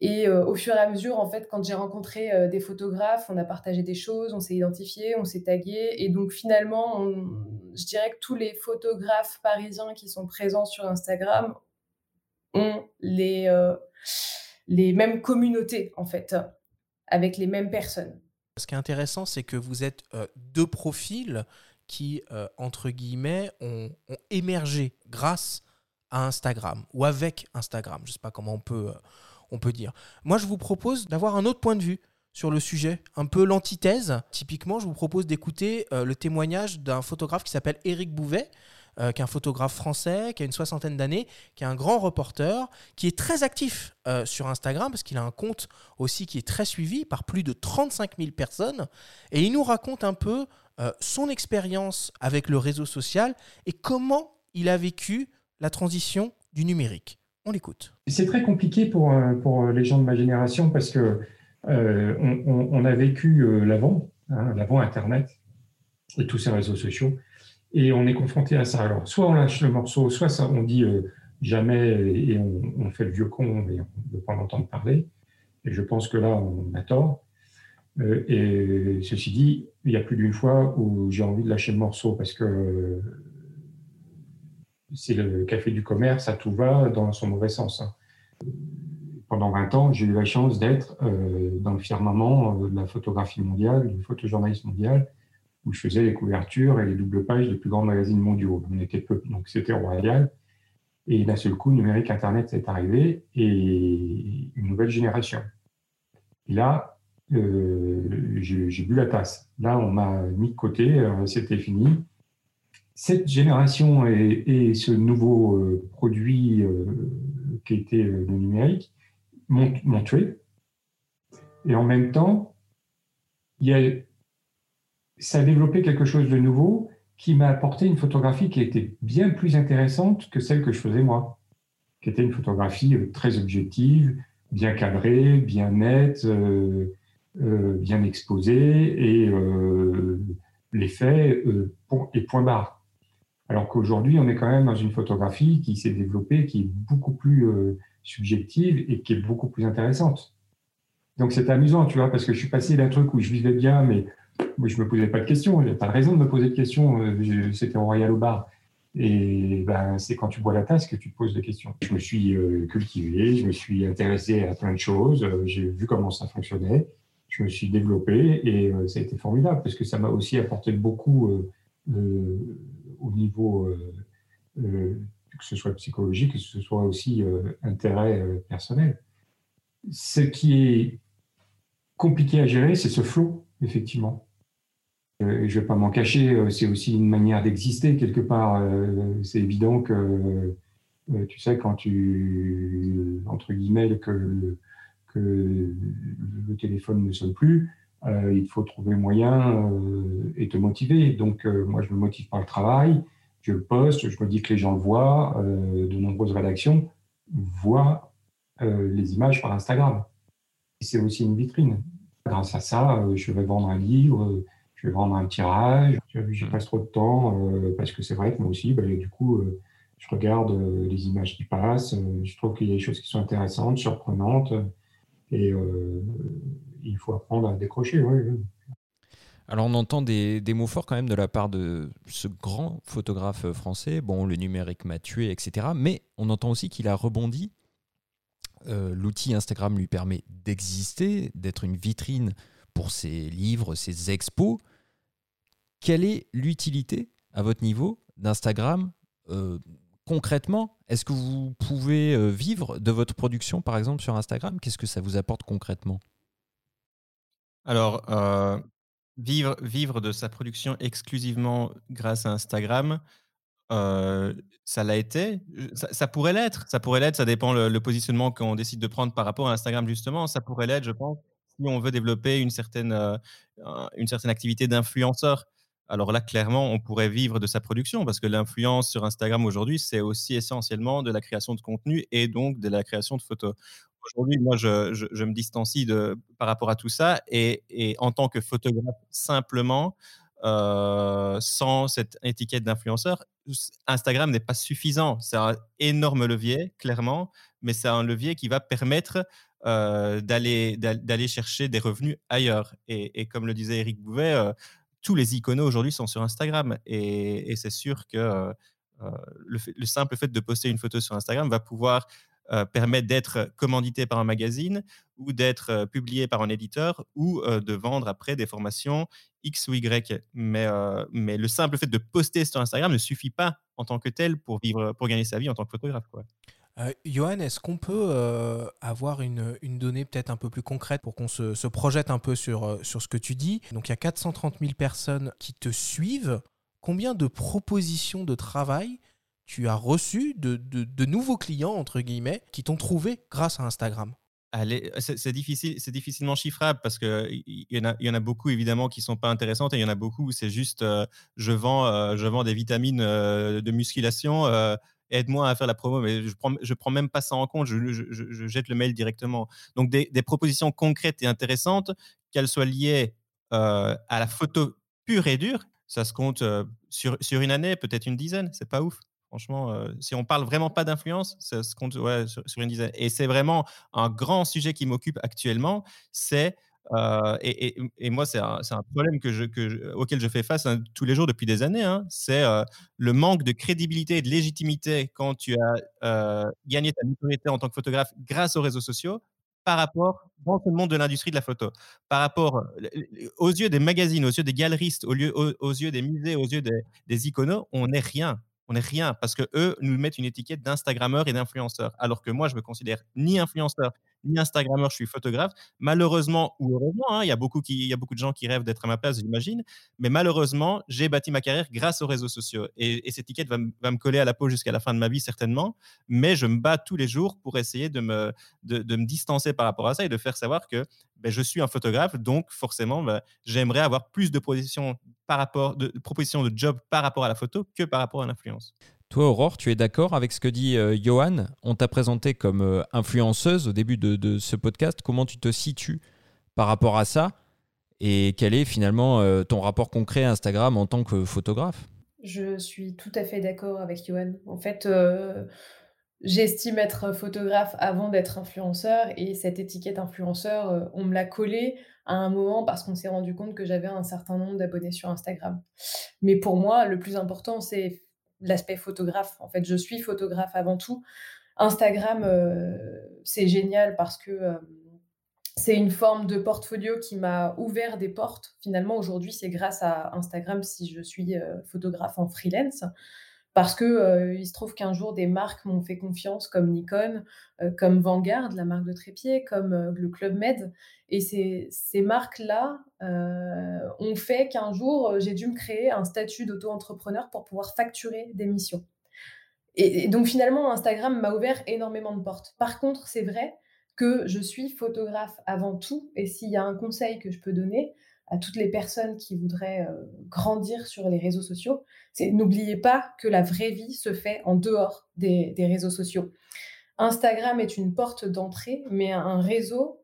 [SPEAKER 3] Et au fur et à mesure, en fait, quand j'ai rencontré des photographes, on a partagé des choses, on s'est identifié, on s'est tagué. Et donc finalement, je dirais que tous les photographes parisiens qui sont présents sur Instagram ont les, euh, les mêmes communautés, en fait, avec les mêmes personnes.
[SPEAKER 1] Ce qui est intéressant, c'est que vous êtes euh, deux profils qui, euh, entre guillemets, ont, émergé grâce à Instagram ou avec Instagram. Je ne sais pas comment on peut, on peut dire. Moi, je vous propose d'avoir un autre point de vue sur le sujet, un peu l'antithèse. Typiquement, je vous propose d'écouter le témoignage d'un photographe qui s'appelle Éric Bouvet, euh, qui est un photographe français, qui a une soixantaine d'années, qui est un grand reporter, qui est très actif euh, sur Instagram, parce qu'il a un compte aussi qui est très suivi par plus de 35 000 personnes. Et il nous raconte un peu euh, son expérience avec le réseau social et comment il a vécu la transition du numérique. On l'écoute.
[SPEAKER 8] C'est très compliqué pour, pour les gens de ma génération parce que on, a vécu l'avant, hein, l'avant Internet et tous ces réseaux sociaux. Et on est confronté à ça. Alors, soit on lâche le morceau, soit on dit euh, jamais et on, fait le vieux con et on ne veut pas en entendre parler. Et je pense que là, on a tort. Euh, et ceci dit, il y a plus d'une fois où j'ai envie de lâcher le morceau parce que c'est le café du commerce, à tout va dans son mauvais sens. Hein. Pendant 20 ans, j'ai eu la chance d'être euh, dans le firmament de la photographie mondiale, du photojournalisme mondial, où je faisais les couvertures et les doubles pages des plus grands magazines mondiaux. On était peu, donc c'était royal. Et d'un seul coup, numérique, Internet, c'est arrivé et une nouvelle génération. Là, euh, j'ai bu la tasse. Là, on m'a mis de côté, euh, c'était fini. Cette génération et, ce nouveau euh, produit qui était le numérique m'ont tué. Et en même temps, il y a ça a développé quelque chose de nouveau qui m'a apporté une photographie qui était bien plus intéressante que celle que je faisais moi, qui était une photographie euh, très objective, bien cadrée, bien nette, euh, euh, bien exposée, et les faits et point barre. Alors qu'aujourd'hui, on est quand même dans une photographie qui s'est développée, qui est beaucoup plus euh, subjective et qui est beaucoup plus intéressante. Donc c'est amusant, tu vois, parce que je suis passé d'un truc où je vivais bien, mais moi, je me posais pas de questions. Il n'y a pas de raison de me poser de questions. Euh, c'était au Royal au bar. Et ben, c'est quand tu bois la tasse que tu te poses des questions. Je me suis euh, cultivé, je me suis intéressé à plein de choses, euh, j'ai vu comment ça fonctionnait, je me suis développé et ça a été formidable parce que ça m'a aussi apporté beaucoup au niveau, que ce soit psychologique, que ce soit aussi intérêt personnel. Ce qui est compliqué à gérer, c'est ce flot, effectivement. Euh, je ne vais pas m'en cacher, euh, c'est aussi une manière d'exister quelque part. Euh, c'est évident que, tu sais, quand tu, entre guillemets, que, le téléphone ne sonne plus, il faut trouver moyen et te motiver. Donc, moi, je me motive par le travail, je poste, je me dis que les gens le voient, de nombreuses rédactions voient les images par Instagram. C'est aussi une vitrine. Grâce à ça, je vais vendre un livre, je vais vendre un tirage, j'y passe trop de temps euh, parce que c'est vrai que moi aussi, bah, du coup, euh, je regarde euh, les images qui passent, je trouve qu'il y a des choses qui sont intéressantes, surprenantes, et il faut apprendre à décrocher.
[SPEAKER 2] Alors on entend des, des, mots forts quand même de la part de ce grand photographe français. Bon, le numérique m'a tué, etc. Mais on entend aussi qu'il a rebondi. L'outil Instagram lui permet d'exister, d'être une vitrine pour ses livres, ses expos. Quelle est l'utilité, à votre niveau, d'Instagram euh, concrètement? Est-ce que vous pouvez euh, vivre de votre production, par exemple, sur Instagram? Qu'est-ce que ça vous apporte concrètement?
[SPEAKER 4] Alors, euh, vivre, vivre de sa production exclusivement grâce à Instagram, ça l'a été. Ça, pourrait l'être. Ça pourrait l'être. Ça dépend le, positionnement qu'on décide de prendre par rapport à Instagram, justement. Ça pourrait l'être, je pense, si on veut développer une certaine, une certaine activité d'influenceur alors là, clairement, on pourrait vivre de sa production parce que l'influence sur Instagram aujourd'hui, c'est aussi essentiellement de la création de contenu et donc de la création de photos. Aujourd'hui, moi, je, me distancie de, par rapport à tout ça et, en tant que photographe simplement, euh, sans cette étiquette d'influenceur, Instagram n'est pas suffisant. C'est un énorme levier, clairement, mais c'est un levier qui va permettre euh, d'aller chercher des revenus ailleurs. Et, comme le disait Eric Bouvet, euh, tous les iconos aujourd'hui sont sur Instagram. Et, c'est sûr que le, simple fait de poster une photo sur Instagram va pouvoir euh, permettre d'être commandité par un magazine ou d'être publié par un éditeur ou de vendre après des formations X ou Y. Mais, mais le simple fait de poster sur Instagram ne suffit pas en tant que tel pour, vivre, pour gagner sa vie en tant que photographe. Quoi.
[SPEAKER 1] Euh, Johan, est-ce qu'on peut euh, avoir une, donnée peut-être un peu plus concrète pour qu'on se, projette un peu sur, euh, sur ce que tu dis? Donc il y a 430 000 personnes qui te suivent. Combien de propositions de travail tu as reçues de, nouveaux clients, entre guillemets, qui t'ont trouvé grâce à Instagram
[SPEAKER 4] c'est difficile, difficilement chiffrable parce que il y, en a, beaucoup évidemment qui sont pas intéressantes et il y en a beaucoup où c'est juste je vends, je vends des vitamines de musculation aide-moi à faire la promo, mais je prends, prends même pas ça en compte, je, jette le mail directement. Donc des, propositions concrètes et intéressantes, qu'elles soient liées euh, à la photo pure et dure, ça se compte euh, sur, sur une année, peut-être une dizaine, c'est pas ouf. Franchement, euh, si on parle vraiment pas d'influence, ça se compte sur, une dizaine. Et c'est vraiment un grand sujet qui m'occupe actuellement, c'est euh, et, moi, c'est un, problème que je, auquel je fais face hein, tous les jours depuis des années. Hein. c'est euh, le manque de crédibilité et de légitimité quand tu as gagné ta notoriété en tant que photographe grâce aux réseaux sociaux par rapport dans ce monde de l'industrie de la photo, par rapport aux yeux des magazines, aux yeux des galeristes, aux, aux, yeux des musées, aux yeux des, des iconos, on n'est rien on n'est rien parce que eux nous mettent une étiquette d'instagrammeur et d'influenceur alors que moi je me considère ni influenceur ni Instagrammeur, je suis photographe. Malheureusement ou heureusement, hein, il, y a beaucoup y a beaucoup de gens qui rêvent d'être à ma place, j'imagine. Mais malheureusement, j'ai bâti ma carrière grâce aux réseaux sociaux. Et, cette étiquette va, me coller à la peau jusqu'à la fin de ma vie, certainement. Mais je me bats tous les jours pour essayer de me, de, me distancer par rapport à ça et de faire savoir que ben, je suis un photographe. Donc, forcément, ben, j'aimerais avoir plus de par rapport, de propositions de job par rapport à la photo que par rapport à l'influence.
[SPEAKER 2] Toi, Aurore, tu es d'accord avec ce que dit euh, Johan? On t'a présenté comme euh, influenceuse au début de, ce podcast. Comment tu te situes par rapport à ça? Et quel est finalement euh, ton rapport concret à Instagram en tant que photographe?
[SPEAKER 3] Je suis tout à fait d'accord avec Johan. En fait, j'estime être photographe avant d'être influenceur et cette étiquette influenceur, on me l'a collée à un moment parce qu'on s'est rendu compte que j'avais un certain nombre d'abonnés sur Instagram. Mais pour moi, le plus important, c'est l'aspect photographe. En fait, je suis photographe avant tout. Instagram, euh, c'est génial parce que euh, c'est une forme de portfolio qui m'a ouvert des portes. Finalement, aujourd'hui, c'est grâce à Instagram si je suis euh, photographe en freelance. Parce que il se trouve qu'un jour, des marques m'ont fait confiance, comme Nikon, comme Vanguard, la marque de trépied, comme le Club Med. Et ces, ces marques-là ont fait qu'un jour, j'ai dû me créer un statut d'auto-entrepreneur pour pouvoir facturer des missions. Et, donc finalement, Instagram m'a ouvert énormément de portes. Par contre, c'est vrai que je suis photographe avant tout. Et s'il y a un conseil que je peux donner à toutes les personnes qui voudraient euh, grandir sur les réseaux sociaux, n'oubliez pas que la vraie vie se fait en dehors des, réseaux sociaux. Instagram est une porte d'entrée, mais un réseau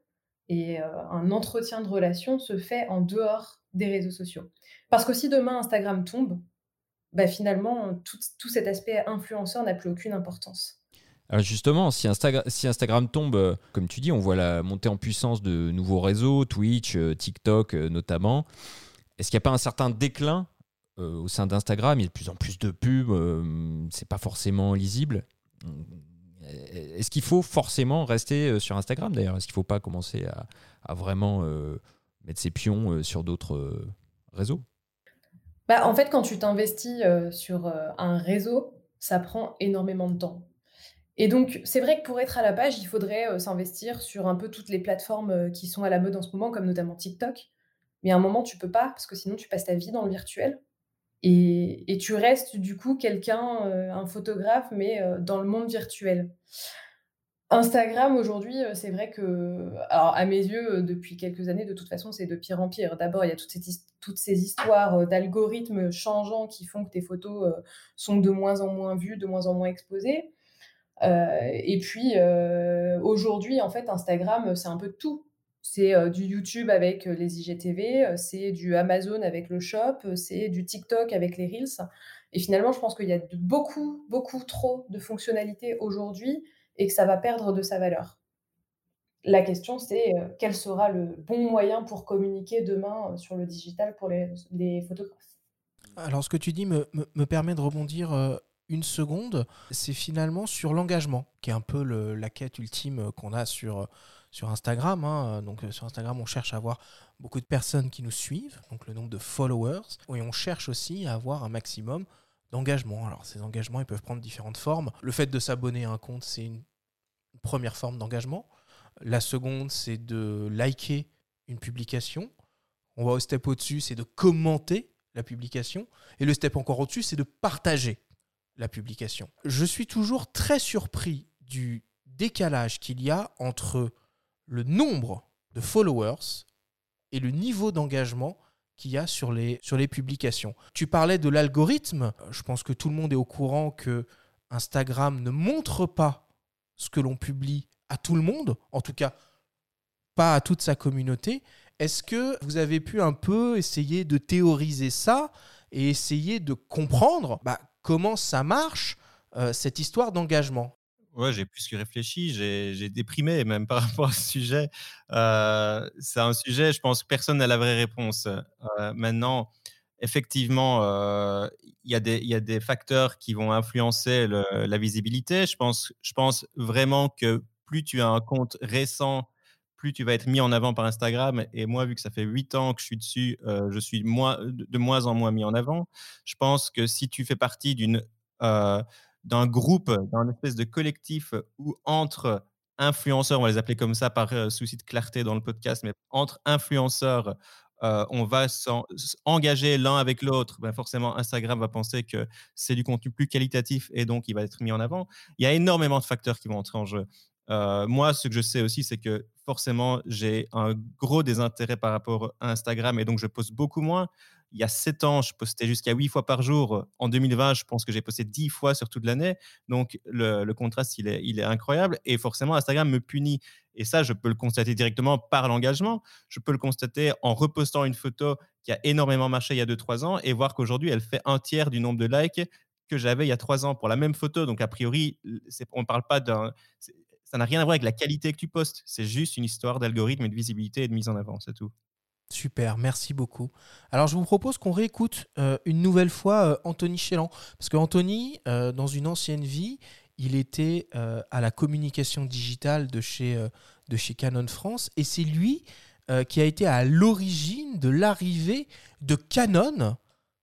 [SPEAKER 3] et euh, un entretien de relation se fait en dehors des réseaux sociaux. Parce que si demain Instagram tombe, bah, finalement, tout, tout, cet aspect influenceur n'a plus aucune importance.
[SPEAKER 2] Alors justement, si, Instagram tombe, euh, comme tu dis, on voit la montée en puissance de nouveaux réseaux, Twitch, euh, TikTok euh, notamment. Est-ce qu'il n'y a pas un certain déclin au sein d'Instagram? Il y a de plus en plus de pubs, c'est pas forcément lisible. Est-ce qu'il faut forcément rester sur Instagram d'ailleurs? Est-ce qu'il ne faut pas commencer à, vraiment mettre ses pions sur d'autres réseaux?
[SPEAKER 3] Bah, en fait, quand tu t'investis sur un réseau, ça prend énormément de temps. Et donc, c'est vrai que pour être à la page, il faudrait euh, s'investir sur un peu toutes les plateformes qui sont à la mode en ce moment, comme notamment TikTok. Mais à un moment, tu peux pas, parce que sinon, tu passes ta vie dans le virtuel. Et, tu restes du coup quelqu'un, un photographe, mais dans le monde virtuel. Instagram aujourd'hui, euh, c'est vrai que, à mes yeux, euh, depuis quelques années, de toute façon, c'est de pire en pire. D'abord, il y a toutes ces, toutes ces histoires euh, d'algorithmes changeants qui font que tes photos sont de moins en moins vues, de moins en moins exposées. Et puis, aujourd'hui, en fait, Instagram, c'est un peu tout. C'est du YouTube avec les IGTV, c'est du Amazon avec le Shop, c'est du TikTok avec les Reels. Et finalement, je pense qu'il y a beaucoup, beaucoup trop de fonctionnalités aujourd'hui et que ça va perdre de sa valeur. La question, c'est euh, quel sera le bon moyen pour communiquer demain euh, sur le digital pour les, photographes?
[SPEAKER 1] Alors, ce que tu dis me, me, permet de rebondir euh, une seconde. C'est finalement sur l'engagement, qui est un peu la quête ultime qu'on a sur, sur Instagram. Hein. Donc, sur Instagram, on cherche à avoir beaucoup de personnes qui nous suivent, donc le nombre de followers, et on cherche aussi à avoir un maximum d'engagement. Alors, ces engagements, ils peuvent prendre différentes formes. Le fait de s'abonner à un compte, c'est une première forme d'engagement. La seconde, c'est de liker une publication. On va au step au-dessus, c'est de commenter la publication. Et le step encore au-dessus, c'est de partager la publication. Je suis toujours très surpris du décalage qu'il y a entre le nombre de followers et le niveau d'engagement qu'il y a sur les, publications. Tu parlais de l'algorithme. Je pense que tout le monde est au courant que Instagram ne montre pas ce que l'on publie à tout le monde, en tout cas pas à toute sa communauté. Est-ce que vous avez pu un peu essayer de théoriser ça et essayer de comprendre bah, comment ça marche, euh, cette histoire d'engagement?
[SPEAKER 4] Ouais, j'ai plus que réfléchi, j'ai déprimé même par rapport à ce sujet. Euh, c'est un sujet, je pense personne n'a la vraie réponse. Euh, maintenant, effectivement, il y, y, a des facteurs qui vont influencer la visibilité. Je pense, je pense vraiment que plus tu as un compte récent, plus tu vas être mis en avant par Instagram. Et moi, vu que ça fait huit ans que je suis dessus, euh, je suis moins, de moins en moins mis en avant. Je pense que si tu fais partie d'une, euh, d'un groupe, d'un espèce de collectif où entre influenceurs, on va les appeler comme ça par souci de clarté dans le podcast, mais entre influenceurs, euh, on va s'engager l'un avec l'autre, ben forcément Instagram va penser que c'est du contenu plus qualitatif et donc il va être mis en avant. Il y a énormément de facteurs qui vont entrer en jeu. Euh, moi, ce que je sais aussi, c'est que forcément, j'ai un gros désintérêt par rapport à Instagram et donc je poste beaucoup moins. il y a 7 ans, je postais jusqu'à 8 fois par jour. En 2020, je pense que j'ai posté 10 fois sur toute l'année. Donc, le, contraste, il est, il est incroyable. Et forcément, Instagram me punit. Et ça, je peux le constater directement par l'engagement. Je peux le constater en repostant une photo qui a énormément marché il y a 2-3 ans et voir qu'aujourd'hui, elle fait un tiers du nombre de likes que j'avais il y a 3 ans pour la même photo. Donc, a priori, on ne parle pas d'un. Ça n'a rien à voir avec la qualité que tu postes. C'est juste une histoire d'algorithme et de visibilité et de mise en avant, c'est tout.
[SPEAKER 1] Super, merci beaucoup. Alors je vous propose qu'on réécoute euh, une nouvelle fois euh, Anthony Chélan. Parce qu'Anthony, euh, dans une ancienne vie, il était à la communication digitale de chez, de chez Canon France. Et c'est lui qui a été à l'origine de l'arrivée de Canon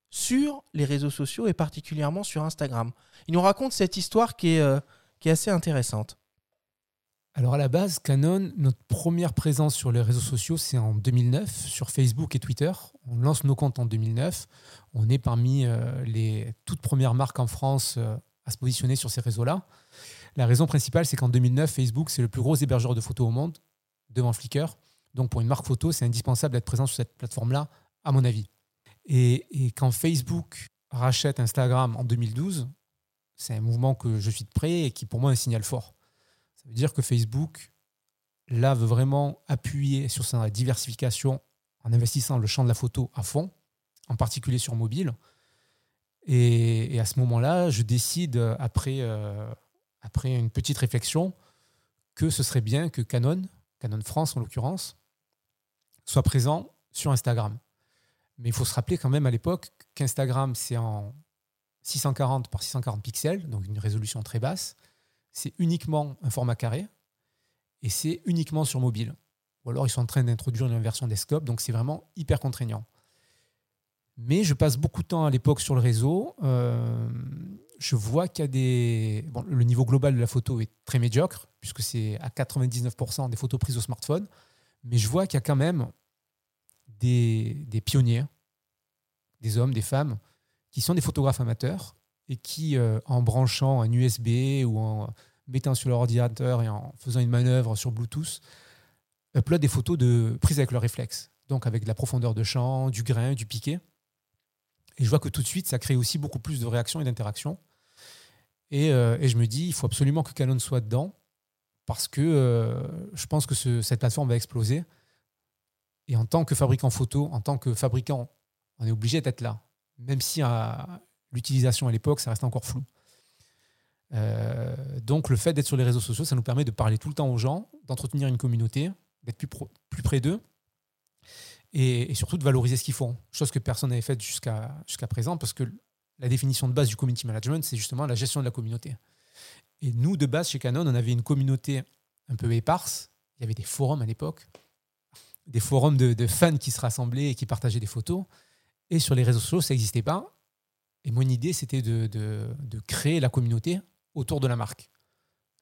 [SPEAKER 1] sur les réseaux sociaux et particulièrement sur Instagram. Il nous raconte cette histoire qui est, qui est assez intéressante.
[SPEAKER 7] Alors à la base, Canon, notre première présence sur les réseaux sociaux, c'est en 2009, sur Facebook et Twitter. On lance nos comptes en 2009. On est parmi euh, les toutes premières marques en France euh, à se positionner sur ces réseaux-là. La raison principale, c'est qu'en 2009, Facebook, c'est le plus gros hébergeur de photos au monde, devant Flickr. Donc pour une marque photo, c'est indispensable d'être présent sur cette plateforme-là, à mon avis. Et, et quand Facebook rachète Instagram en 2012, c'est un mouvement que je suis de près et qui pour moi est un signal fort dire que Facebook, là, veut vraiment appuyer sur sa diversification en investissant le champ de la photo à fond, en particulier sur mobile. Et, à ce moment-là, je décide, après, euh, après une petite réflexion, que ce serait bien que Canon, Canon France en l'occurrence, soit présent sur Instagram. Mais il faut se rappeler quand même à l'époque qu'Instagram, c'est en 640 par 640 pixels, donc une résolution très basse c'est uniquement un format carré et c'est uniquement sur mobile. Ou alors ils sont en train d'introduire une version desktop, donc c'est vraiment hyper contraignant. Mais je passe beaucoup de temps à l'époque sur le réseau. Euh, je vois qu'il y a des. Bon, le niveau global de la photo est très médiocre, puisque c'est à 99% des photos prises au smartphone. Mais je vois qu'il y a quand même des, des, pionniers, des hommes, des femmes, qui sont des photographes amateurs et qui, euh, en branchant un USB ou en mettant sur leur ordinateur et en faisant une manœuvre sur Bluetooth, upload des photos de, prises avec leur réflexe. Donc avec de la profondeur de champ, du grain, du piqué. Et je vois que tout de suite, ça crée aussi beaucoup plus de réactions et d'interactions. Et, euh, je me dis, il faut absolument que Canon soit dedans, parce que euh, je pense que cette plateforme va exploser. Et en tant que fabricant photo, en tant que fabricant, on est obligé d'être là. Même si l'utilisation à l'époque, ça reste encore flou. Euh, donc le fait d'être sur les réseaux sociaux, ça nous permet de parler tout le temps aux gens, d'entretenir une communauté, d'être plus, près d'eux et, surtout de valoriser ce qu'ils font, chose que personne n'avait faite jusqu'à présent parce que la définition de base du community management, c'est justement la gestion de la communauté. Et nous, de base, chez Canon, on avait une communauté un peu éparse. Il y avait des forums à l'époque, des forums de, fans qui se rassemblaient et qui partageaient des photos. Et sur les réseaux sociaux, ça n'existait pas. Et mon idée, c'était de, créer la communauté autour de la marque,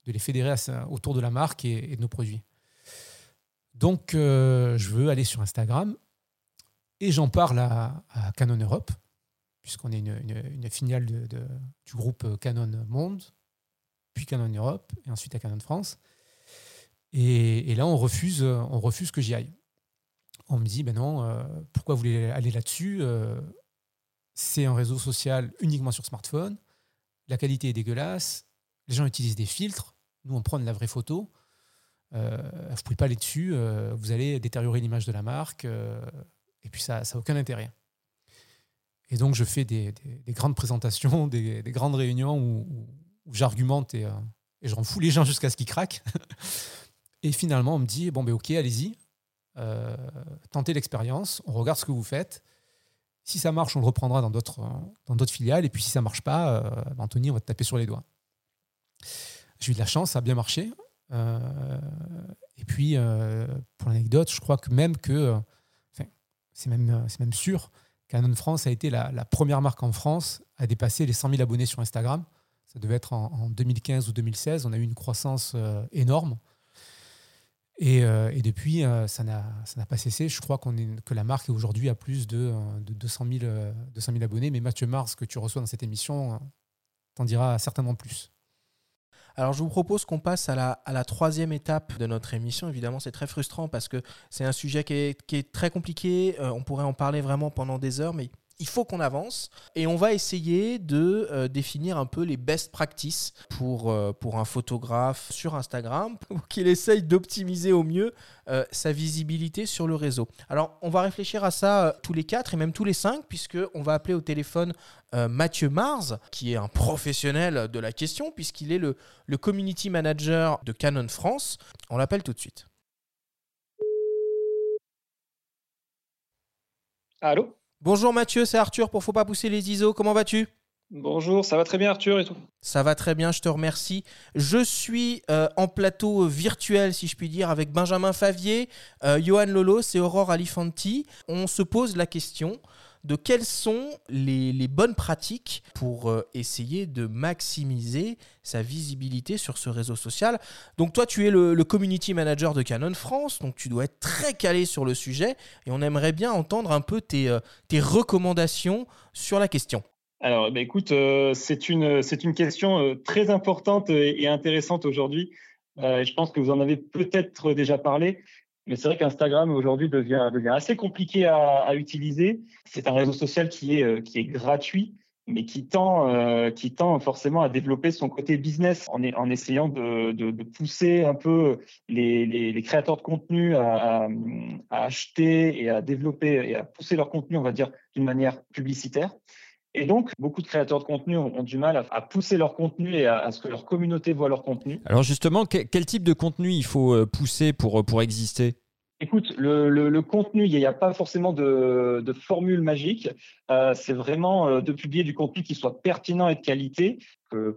[SPEAKER 7] de les fédérer autour de la marque et, de nos produits. Donc, euh, je veux aller sur Instagram et j'en parle à, Canon Europe, puisqu'on est une, filiale du groupe Canon Monde, puis Canon Europe, et ensuite à Canon France. Et, là, on refuse, on refuse que j'y aille. On me dit, ben non, euh, pourquoi vous voulez aller là-dessus euh, C'est un réseau social uniquement sur smartphone. La qualité est dégueulasse, les gens utilisent des filtres, nous on prend de la vraie photo, euh, vous ne pouvez pas aller dessus, euh, vous allez détériorer l'image de la marque, euh, et puis ça n'a aucun intérêt. Et donc je fais des, grandes présentations, des, grandes réunions où, j'argumente et, je rends les gens jusqu'à ce qu'ils craquent. et finalement on me dit, bon ben ok, allez-y, tentez l'expérience, on regarde ce que vous faites, si ça marche, on le reprendra dans d'autres, d'autres filiales. Et puis si ça marche pas, euh, Anthony, on va te taper sur les doigts. J'ai eu de la chance, ça a bien marché. Euh, et puis, euh, pour l'anecdote, je crois que même que, c'est même, c'est même sûr, Canon France a été la, première marque en France à dépasser les 100 000 abonnés sur Instagram. Ça devait être en 2015 ou 2016. On a eu une croissance énorme. Euh, et, depuis, euh, ça n'a pas cessé. Je crois est, que la marque aujourd'hui a plus de, de 200, 000, 200, 000, abonnés. Mais Mathieu Mars, que tu reçois dans cette émission, t'en dira certainement plus.
[SPEAKER 1] Alors je vous propose qu'on passe à la, troisième étape de notre émission. Évidemment, c'est très frustrant parce que c'est un sujet qui est, est très compliqué. Euh, on pourrait en parler vraiment pendant des heures, mais il faut qu'on avance et on va essayer de euh, définir un peu les best practices pour, euh, un photographe sur Instagram pour qu'il essaye d'optimiser au mieux euh, sa visibilité sur le réseau. Alors on va réfléchir à ça tous les quatre et même tous les cinq puisqu'on va appeler au téléphone Mathieu Mars qui est un professionnel de la question puisqu'il est le, le community manager de Canon France. On l'appelle tout de suite.
[SPEAKER 9] Allô?
[SPEAKER 1] Bonjour Mathieu, c'est Arthur pour Faut pas pousser les ISO. Comment vas-tu?
[SPEAKER 9] Bonjour, ça va très bien Arthur et tout
[SPEAKER 1] Ça va très bien, je te remercie. Je suis euh, en plateau virtuel, si je puis dire, avec Benjamin Favier, euh, Johan Lolo et Aurore Alifanti. On se pose la question de quelles sont les, bonnes pratiques pour euh, essayer de maximiser sa visibilité sur ce réseau social. Donc toi, tu es le, community manager de Canon France, donc tu dois être très calé sur le sujet et on aimerait bien entendre un peu tes, euh, recommandations sur la question.
[SPEAKER 9] Alors, bah, écoute, euh, c'est une question très importante et intéressante aujourd'hui. je pense que vous en avez peut-être déjà parlé. Mais c'est vrai qu'Instagram aujourd'hui devient, devient assez compliqué à, à utiliser. C'est un réseau social qui est, euh, qui est gratuit, mais qui tend, euh, qui tend forcément à développer son côté business en, essayant de, de, de, pousser un peu les, les, les créateurs de contenu à, à, acheter et à développer et à pousser leur contenu, on va dire, d'une manière publicitaire. Et donc, beaucoup de créateurs de contenu ont, du mal à, pousser leur contenu et à, ce que leur communauté voit leur contenu.
[SPEAKER 2] Alors justement, quel, type de contenu il faut euh, pousser pour, euh, pour exister?
[SPEAKER 9] Écoute, le, le, contenu, il n'y a pas forcément de, de formule magique. Euh, c'est vraiment de publier du contenu qui soit pertinent et de qualité.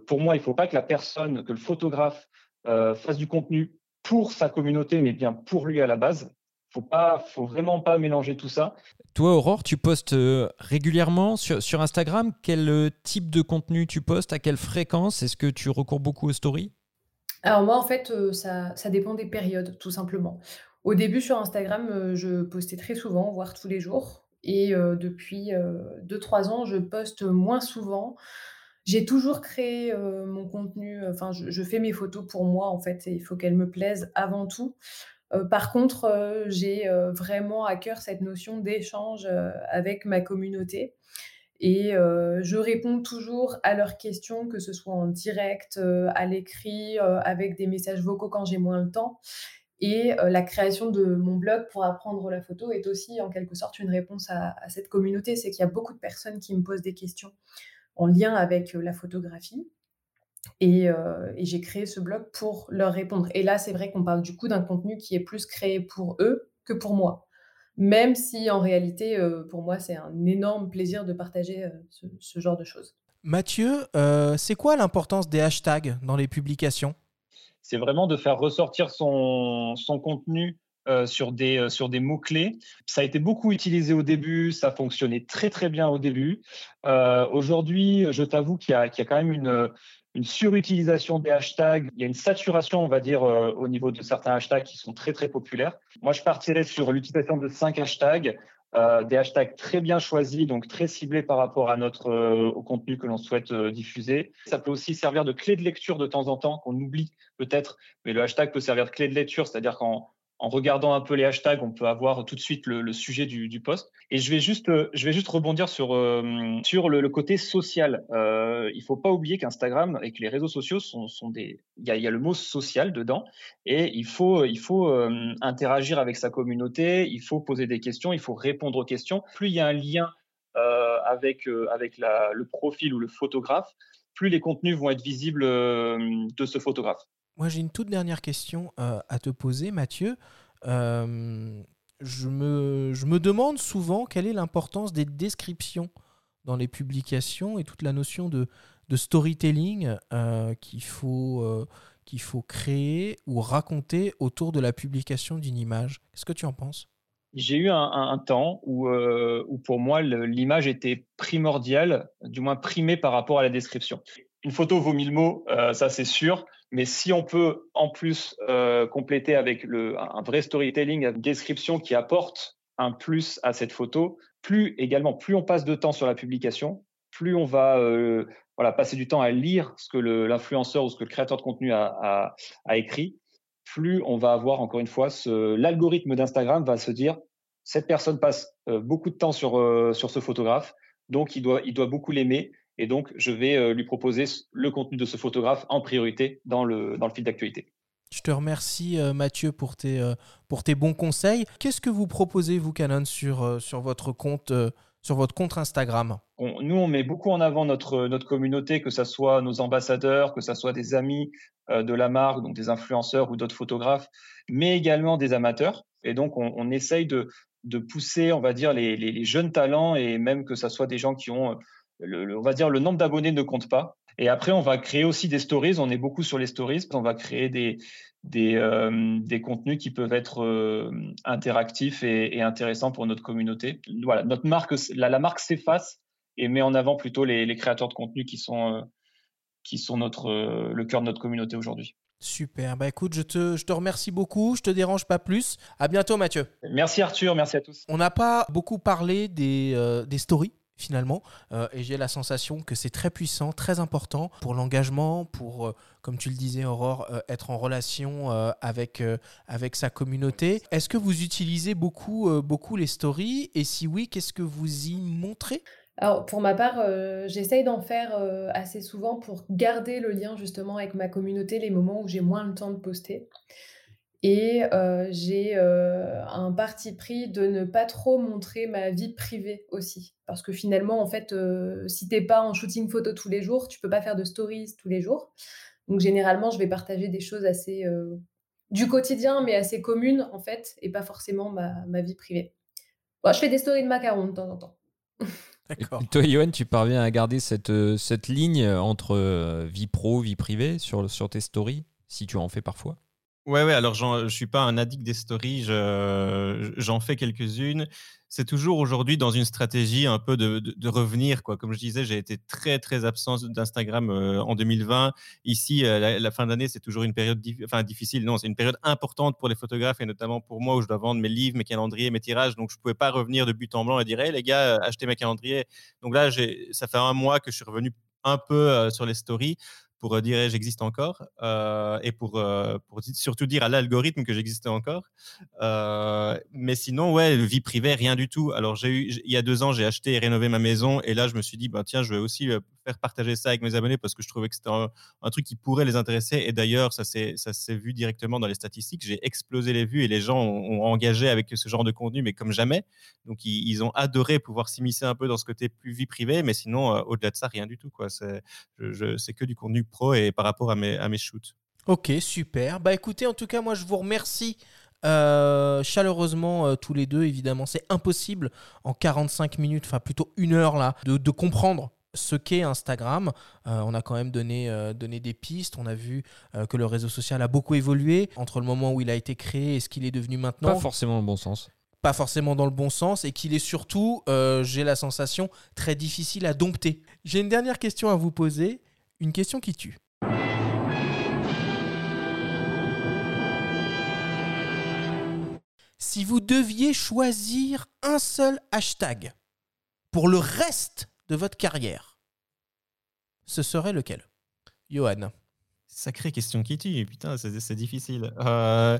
[SPEAKER 9] Pour moi, il ne faut pas que la personne, que le photographe fasse du contenu pour sa communauté, mais bien pour lui à la base. Faut pas, faut vraiment pas mélanger tout ça.
[SPEAKER 2] Toi, Aurore, tu postes euh, régulièrement sur, sur Instagram. Quel euh, type de contenu tu postes? À quelle fréquence? Est-ce que tu recours beaucoup aux stories?
[SPEAKER 3] Alors moi, en fait, euh, ça, ça, dépend des périodes, tout simplement. Au début, sur Instagram, je postais très souvent, voire tous les jours. Et depuis 2-3 ans, je poste moins souvent. J'ai toujours créé mon contenu, enfin, je, je, fais mes photos pour moi, en fait, et il faut qu'elles me plaisent avant tout. Euh, par contre, euh, j'ai euh, vraiment à cœur cette notion d'échange avec ma communauté. Et je réponds toujours à leurs questions, que ce soit en direct, à l'écrit, avec des messages vocaux quand j'ai moins le temps. Et la création de mon blog pour apprendre la photo est aussi en quelque sorte une réponse à, à cette communauté. C'est qu'il y a beaucoup de personnes qui me posent des questions en lien avec la photographie. Euh, et, j'ai créé ce blog pour leur répondre. Et là, c'est vrai qu'on parle du coup d'un contenu qui est plus créé pour eux que pour moi. Même si en réalité, euh, pour moi, c'est un énorme plaisir de partager euh, ce, genre de choses.
[SPEAKER 1] Mathieu, c'est quoi l'importance des hashtags dans les publications?
[SPEAKER 9] C'est vraiment de faire ressortir son, son contenu sur des, sur des mots-clés. Ça a été beaucoup utilisé au début, ça fonctionnait très très bien au début. Aujourd'hui, je t'avoue qu'il y, y, a quand même une, une surutilisation des hashtags. Il y a une saturation, on va dire, euh, au niveau de certains hashtags qui sont très, très populaires. Moi, je partirais sur l'utilisation de cinq hashtags, euh, des hashtags très bien choisis, donc très ciblés par rapport à notre, euh, au contenu que l'on souhaite diffuser. Ça peut aussi servir de clé de lecture de temps en temps, qu'on oublie peut-être, mais le hashtag peut servir de clé de lecture, c'est-à-dire quand en regardant un peu les hashtags, on peut avoir tout de suite le, sujet du, du, post. Et je vais juste, euh, je vais juste rebondir sur euh, le, côté social. Euh, il faut pas oublier qu'Instagram et que les réseaux sociaux sont, des, il y a, le mot social dedans, et il faut euh, interagir avec sa communauté, il faut poser des questions, il faut répondre aux questions. Plus il y a un lien avec le profil ou le photographe, plus les contenus vont être visibles de ce photographe.
[SPEAKER 1] Moi, j'ai une toute dernière question euh, à te poser, Mathieu. Euh, je, me, je me demande souvent quelle est l'importance des descriptions dans les publications et toute la notion de, de storytelling euh, qu'il faut, faut créer ou raconter autour de la publication d'une image. Qu'est-ce que tu en penses?
[SPEAKER 9] J'ai eu un, un, temps où, où, pour moi, l'image était primordiale, du moins primée par rapport à la description. Une photo vaut mille mots, ça c'est sûr. Mais si on peut en plus euh, compléter avec le, un vrai storytelling, une description qui apporte un plus à cette photo, plus également, plus on passe de temps sur la publication, plus on va voilà, passer du temps à lire ce que l'influenceur ou ce que le créateur de contenu a, a, écrit, plus on va avoir, encore une fois, l'algorithme d'Instagram va se dire, cette personne passe beaucoup de temps sur, sur ce photographe, donc il doit, il doit beaucoup l'aimer, et donc je vais lui proposer le contenu de ce photographe en priorité dans le, dans le fil d'actualité.
[SPEAKER 1] Je te remercie Mathieu pour tes, pour tes bons conseils. Qu'est-ce que vous proposez, vous, Canon, sur, sur votre compte sur votre compte Instagram?
[SPEAKER 9] Nous, on met beaucoup en avant notre, notre communauté, que ce soit nos ambassadeurs, que ce soit des amis euh, de la marque, donc des influenceurs ou d'autres photographes, mais également des amateurs. Et donc, on, essaye de, de, pousser, on va dire, les, les, jeunes talents et même que ce soit des gens qui ont, le, on va dire, le nombre d'abonnés ne compte pas. Et après, on va créer aussi des stories. On est beaucoup sur les stories. On va créer des, des, euh, des contenus qui peuvent être euh, interactifs et, intéressants pour notre communauté. Voilà, notre marque, la, la marque s'efface et met en avant plutôt les, les créateurs de contenu qui sont, euh, qui sont notre, le cœur de notre communauté aujourd'hui.
[SPEAKER 1] Super. Bah écoute, je te, je te remercie beaucoup. Je te dérange pas plus. À bientôt, Mathieu.
[SPEAKER 9] Merci Arthur. Merci à tous.
[SPEAKER 1] On n'a pas beaucoup parlé des, des stories finalement. Euh, et j'ai la sensation que c'est très puissant, très important pour l'engagement, pour, euh, comme tu le disais, Aurore, euh, être en relation avec, avec sa communauté. Est-ce que vous utilisez beaucoup, beaucoup les stories? Et si oui, qu'est-ce que vous y montrez?
[SPEAKER 3] Alors, pour ma part, j'essaye d'en faire assez souvent pour garder le lien justement avec ma communauté les moments où j'ai moins le temps de poster. Et j'ai un parti pris de ne pas trop montrer ma vie privée aussi. Parce que finalement, en fait, si t'es pas en shooting photo tous les jours, tu peux pas faire de stories tous les jours. Donc généralement, je vais partager des choses assez du quotidien, mais assez communes en fait, et pas forcément ma, ma vie privée. Bon, je fais des stories de macarons de temps en temps.
[SPEAKER 2] D'accord. Toi, Yoann, tu parviens à garder cette, cette ligne entre vie pro, vie privée sur, sur tes stories, si tu en fais parfois?
[SPEAKER 4] Ouais, ouais, alors je suis pas un addict des stories, j'en fais quelques-unes. C'est toujours aujourd'hui dans une stratégie un peu de, revenir, quoi. Comme je disais, j'ai été très, très absent d'Instagram euh, en 2020. Ici, euh, la, fin d'année, c'est toujours une période enfin, difficile. Non, c'est une période importante pour les photographes et notamment pour moi où je dois vendre mes livres, mes calendriers, mes tirages. Donc, je pouvais pas revenir de but en blanc et dire, hey, les gars, achetez mes calendriers. Donc là, ça fait un mois que je suis revenu un peu euh, sur les stories pour dire j'existe encore et pour, surtout dire à l'algorithme que j'existais encore. mais sinon, ouais, vie privée, rien du tout. Alors, j'ai eu, il y a deux ans, j'ai acheté et rénové ma maison et là, je me suis dit, bah, tiens, je vais aussi partager ça avec mes abonnés parce que je trouvais que c'était un, truc qui pourrait les intéresser. Et d'ailleurs, ça s'est, vu directement dans les statistiques. J'ai explosé les vues et les gens ont, engagé avec ce genre de contenu, mais comme jamais. Donc, ils, ont adoré pouvoir s'immiscer un peu dans ce côté plus vie privée, mais sinon, au-delà de ça, rien du tout. C'est, je, c'est que du contenu pro et par rapport à mes, à mes shoots.
[SPEAKER 1] Ok, super. Bah écoutez, en tout cas, moi je vous remercie euh, chaleureusement euh, tous les deux. Évidemment, c'est impossible en 45 minutes, enfin plutôt une heure là, de comprendre ce qu'est Instagram. Euh, on a quand même donné, donné des pistes. On a vu que le réseau social a beaucoup évolué entre le moment où il a été créé et ce qu'il est devenu maintenant.
[SPEAKER 2] Pas forcément dans le bon sens.
[SPEAKER 1] Pas forcément dans le bon sens et qu'il est surtout, j'ai la sensation, très difficile à dompter. J'ai une dernière question à vous poser, une question qui tue. Si vous deviez choisir un seul hashtag pour le reste de votre carrière, ce serait lequel? Johan
[SPEAKER 4] Sacrée question qui tue, putain, c'est difficile. Euh,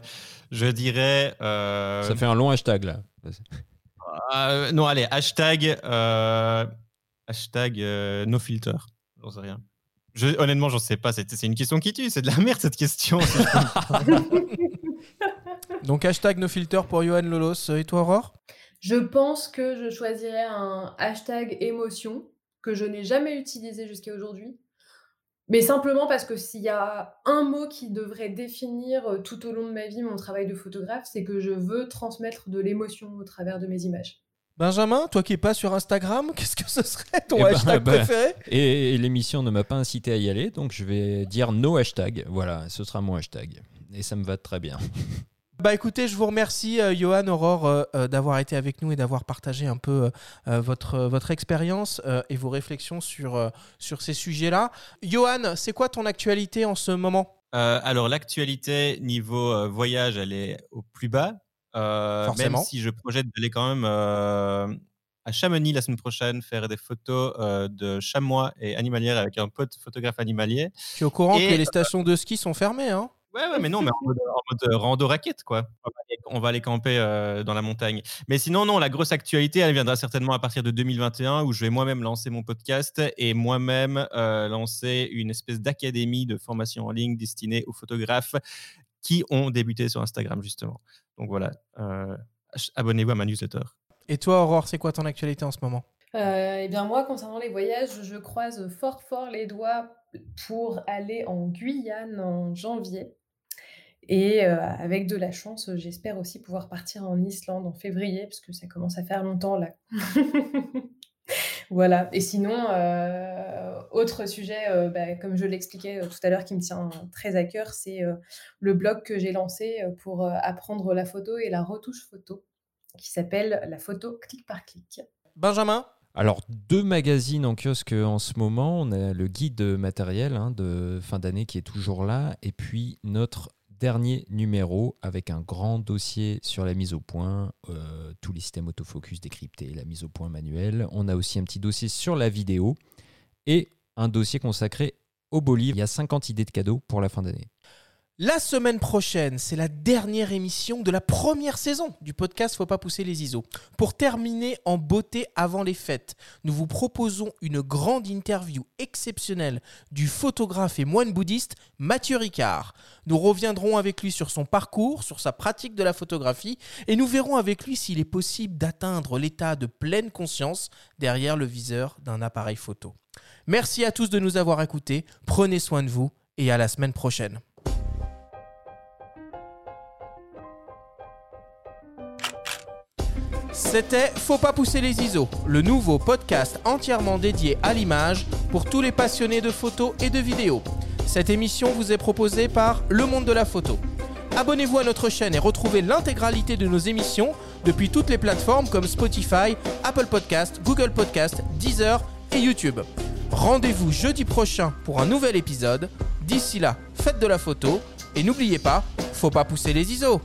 [SPEAKER 4] je dirais. Euh,
[SPEAKER 2] Ça fait un long hashtag là.
[SPEAKER 4] Euh, non, allez, hashtag. hashtag no filter. J'en sais rien. Je, honnêtement, j'en sais pas. C'est une question qui tue. C'est de la merde cette question.
[SPEAKER 1] Donc hashtag NoFilter pour Johan Lolos. Et toi, Aurore?
[SPEAKER 3] Je pense que je choisirais un hashtag émotion que je n'ai jamais utilisé jusqu'à aujourd'hui. Mais simplement parce que s'il y a un mot qui devrait définir euh, tout au long de ma vie mon travail de photographe, c'est que je veux transmettre de l'émotion au travers de mes images.
[SPEAKER 1] Benjamin, toi qui n'es pas sur Instagram, qu'est-ce que ce serait ton eh ben, hashtag bah, préféré?
[SPEAKER 2] Et, l'émission ne m'a pas incité à y aller, donc je vais dire no hashtag. Voilà, ce sera mon hashtag. Et ça me va très bien.
[SPEAKER 1] Bah écoutez, je vous remercie euh, Johan, Aurore, euh, euh, d'avoir été avec nous et d'avoir partagé un peu votre, votre expérience et vos réflexions sur, sur ces sujets-là. Johan, c'est quoi ton actualité en ce moment?
[SPEAKER 4] Alors l'actualité niveau voyage, elle est au plus bas. Forcément. Même si je projette d'aller quand même à Chamonix la semaine prochaine faire des photos euh, de chamois et animalières avec un pote photographe animalier.
[SPEAKER 1] Tu es au courant
[SPEAKER 4] Et-
[SPEAKER 1] que les stations de ski sont fermées, hein?
[SPEAKER 4] Ouais, ouais, mais non, mais en mode, en mode, euh, rando raquette, quoi. On va aller, camper euh, dans la montagne. Mais sinon, non, la grosse actualité, elle viendra certainement à partir de 2021 où je vais moi-même lancer mon podcast et moi-même euh, lancer une espèce d'académie de formation en ligne destinée aux photographes qui ont débuté sur Instagram, justement. Donc voilà, euh, abonnez-vous à ma newsletter.
[SPEAKER 1] Et toi, Aurore, c'est quoi ton actualité en ce moment?
[SPEAKER 3] Euh, eh bien moi, concernant les voyages, je croise fort fort les doigts pour aller en Guyane en janvier. Et euh, avec de la chance, j'espère aussi pouvoir partir en Islande en février, parce que ça commence à faire longtemps là. Voilà. Et sinon, euh, autre sujet, euh, bah, comme je l'expliquais tout à l'heure, qui me tient très à cœur, c'est euh, le blog que j'ai lancé pour euh, apprendre la photo et la retouche photo, qui s'appelle La photo clic par clic.
[SPEAKER 1] Benjamin?
[SPEAKER 2] Alors, deux magazines en kiosque en ce moment. On a le guide matériel hein, de fin d'année qui est toujours là. Et puis notre dernier numéro avec un grand dossier sur la mise au point, euh, tous les systèmes autofocus décryptés, la mise au point manuelle. On a aussi un petit dossier sur la vidéo et un dossier consacré au beau livre. Il y a 50 idées de cadeaux pour la fin d'année.
[SPEAKER 1] La semaine prochaine, c'est la dernière émission de la première saison du podcast Faut pas pousser les ISO. Pour terminer en beauté avant les fêtes, nous vous proposons une grande interview exceptionnelle du photographe et moine bouddhiste Mathieu Ricard. Nous reviendrons avec lui sur son parcours, sur sa pratique de la photographie et nous verrons avec lui s'il est possible d'atteindre l'état de pleine conscience derrière le viseur d'un appareil photo. Merci à tous de nous avoir écoutés, prenez soin de vous et à la semaine prochaine. C'était Faut pas pousser les ISO, le nouveau podcast entièrement dédié à l'image pour tous les passionnés de photos et de vidéos. Cette émission vous est proposée par Le Monde de la Photo. Abonnez-vous à notre chaîne et retrouvez l'intégralité de nos émissions depuis toutes les plateformes comme Spotify, Apple Podcast, Google Podcast, Deezer et YouTube. Rendez-vous jeudi prochain pour un nouvel épisode. D'ici là, faites de la photo et n'oubliez pas, faut pas pousser les ISO.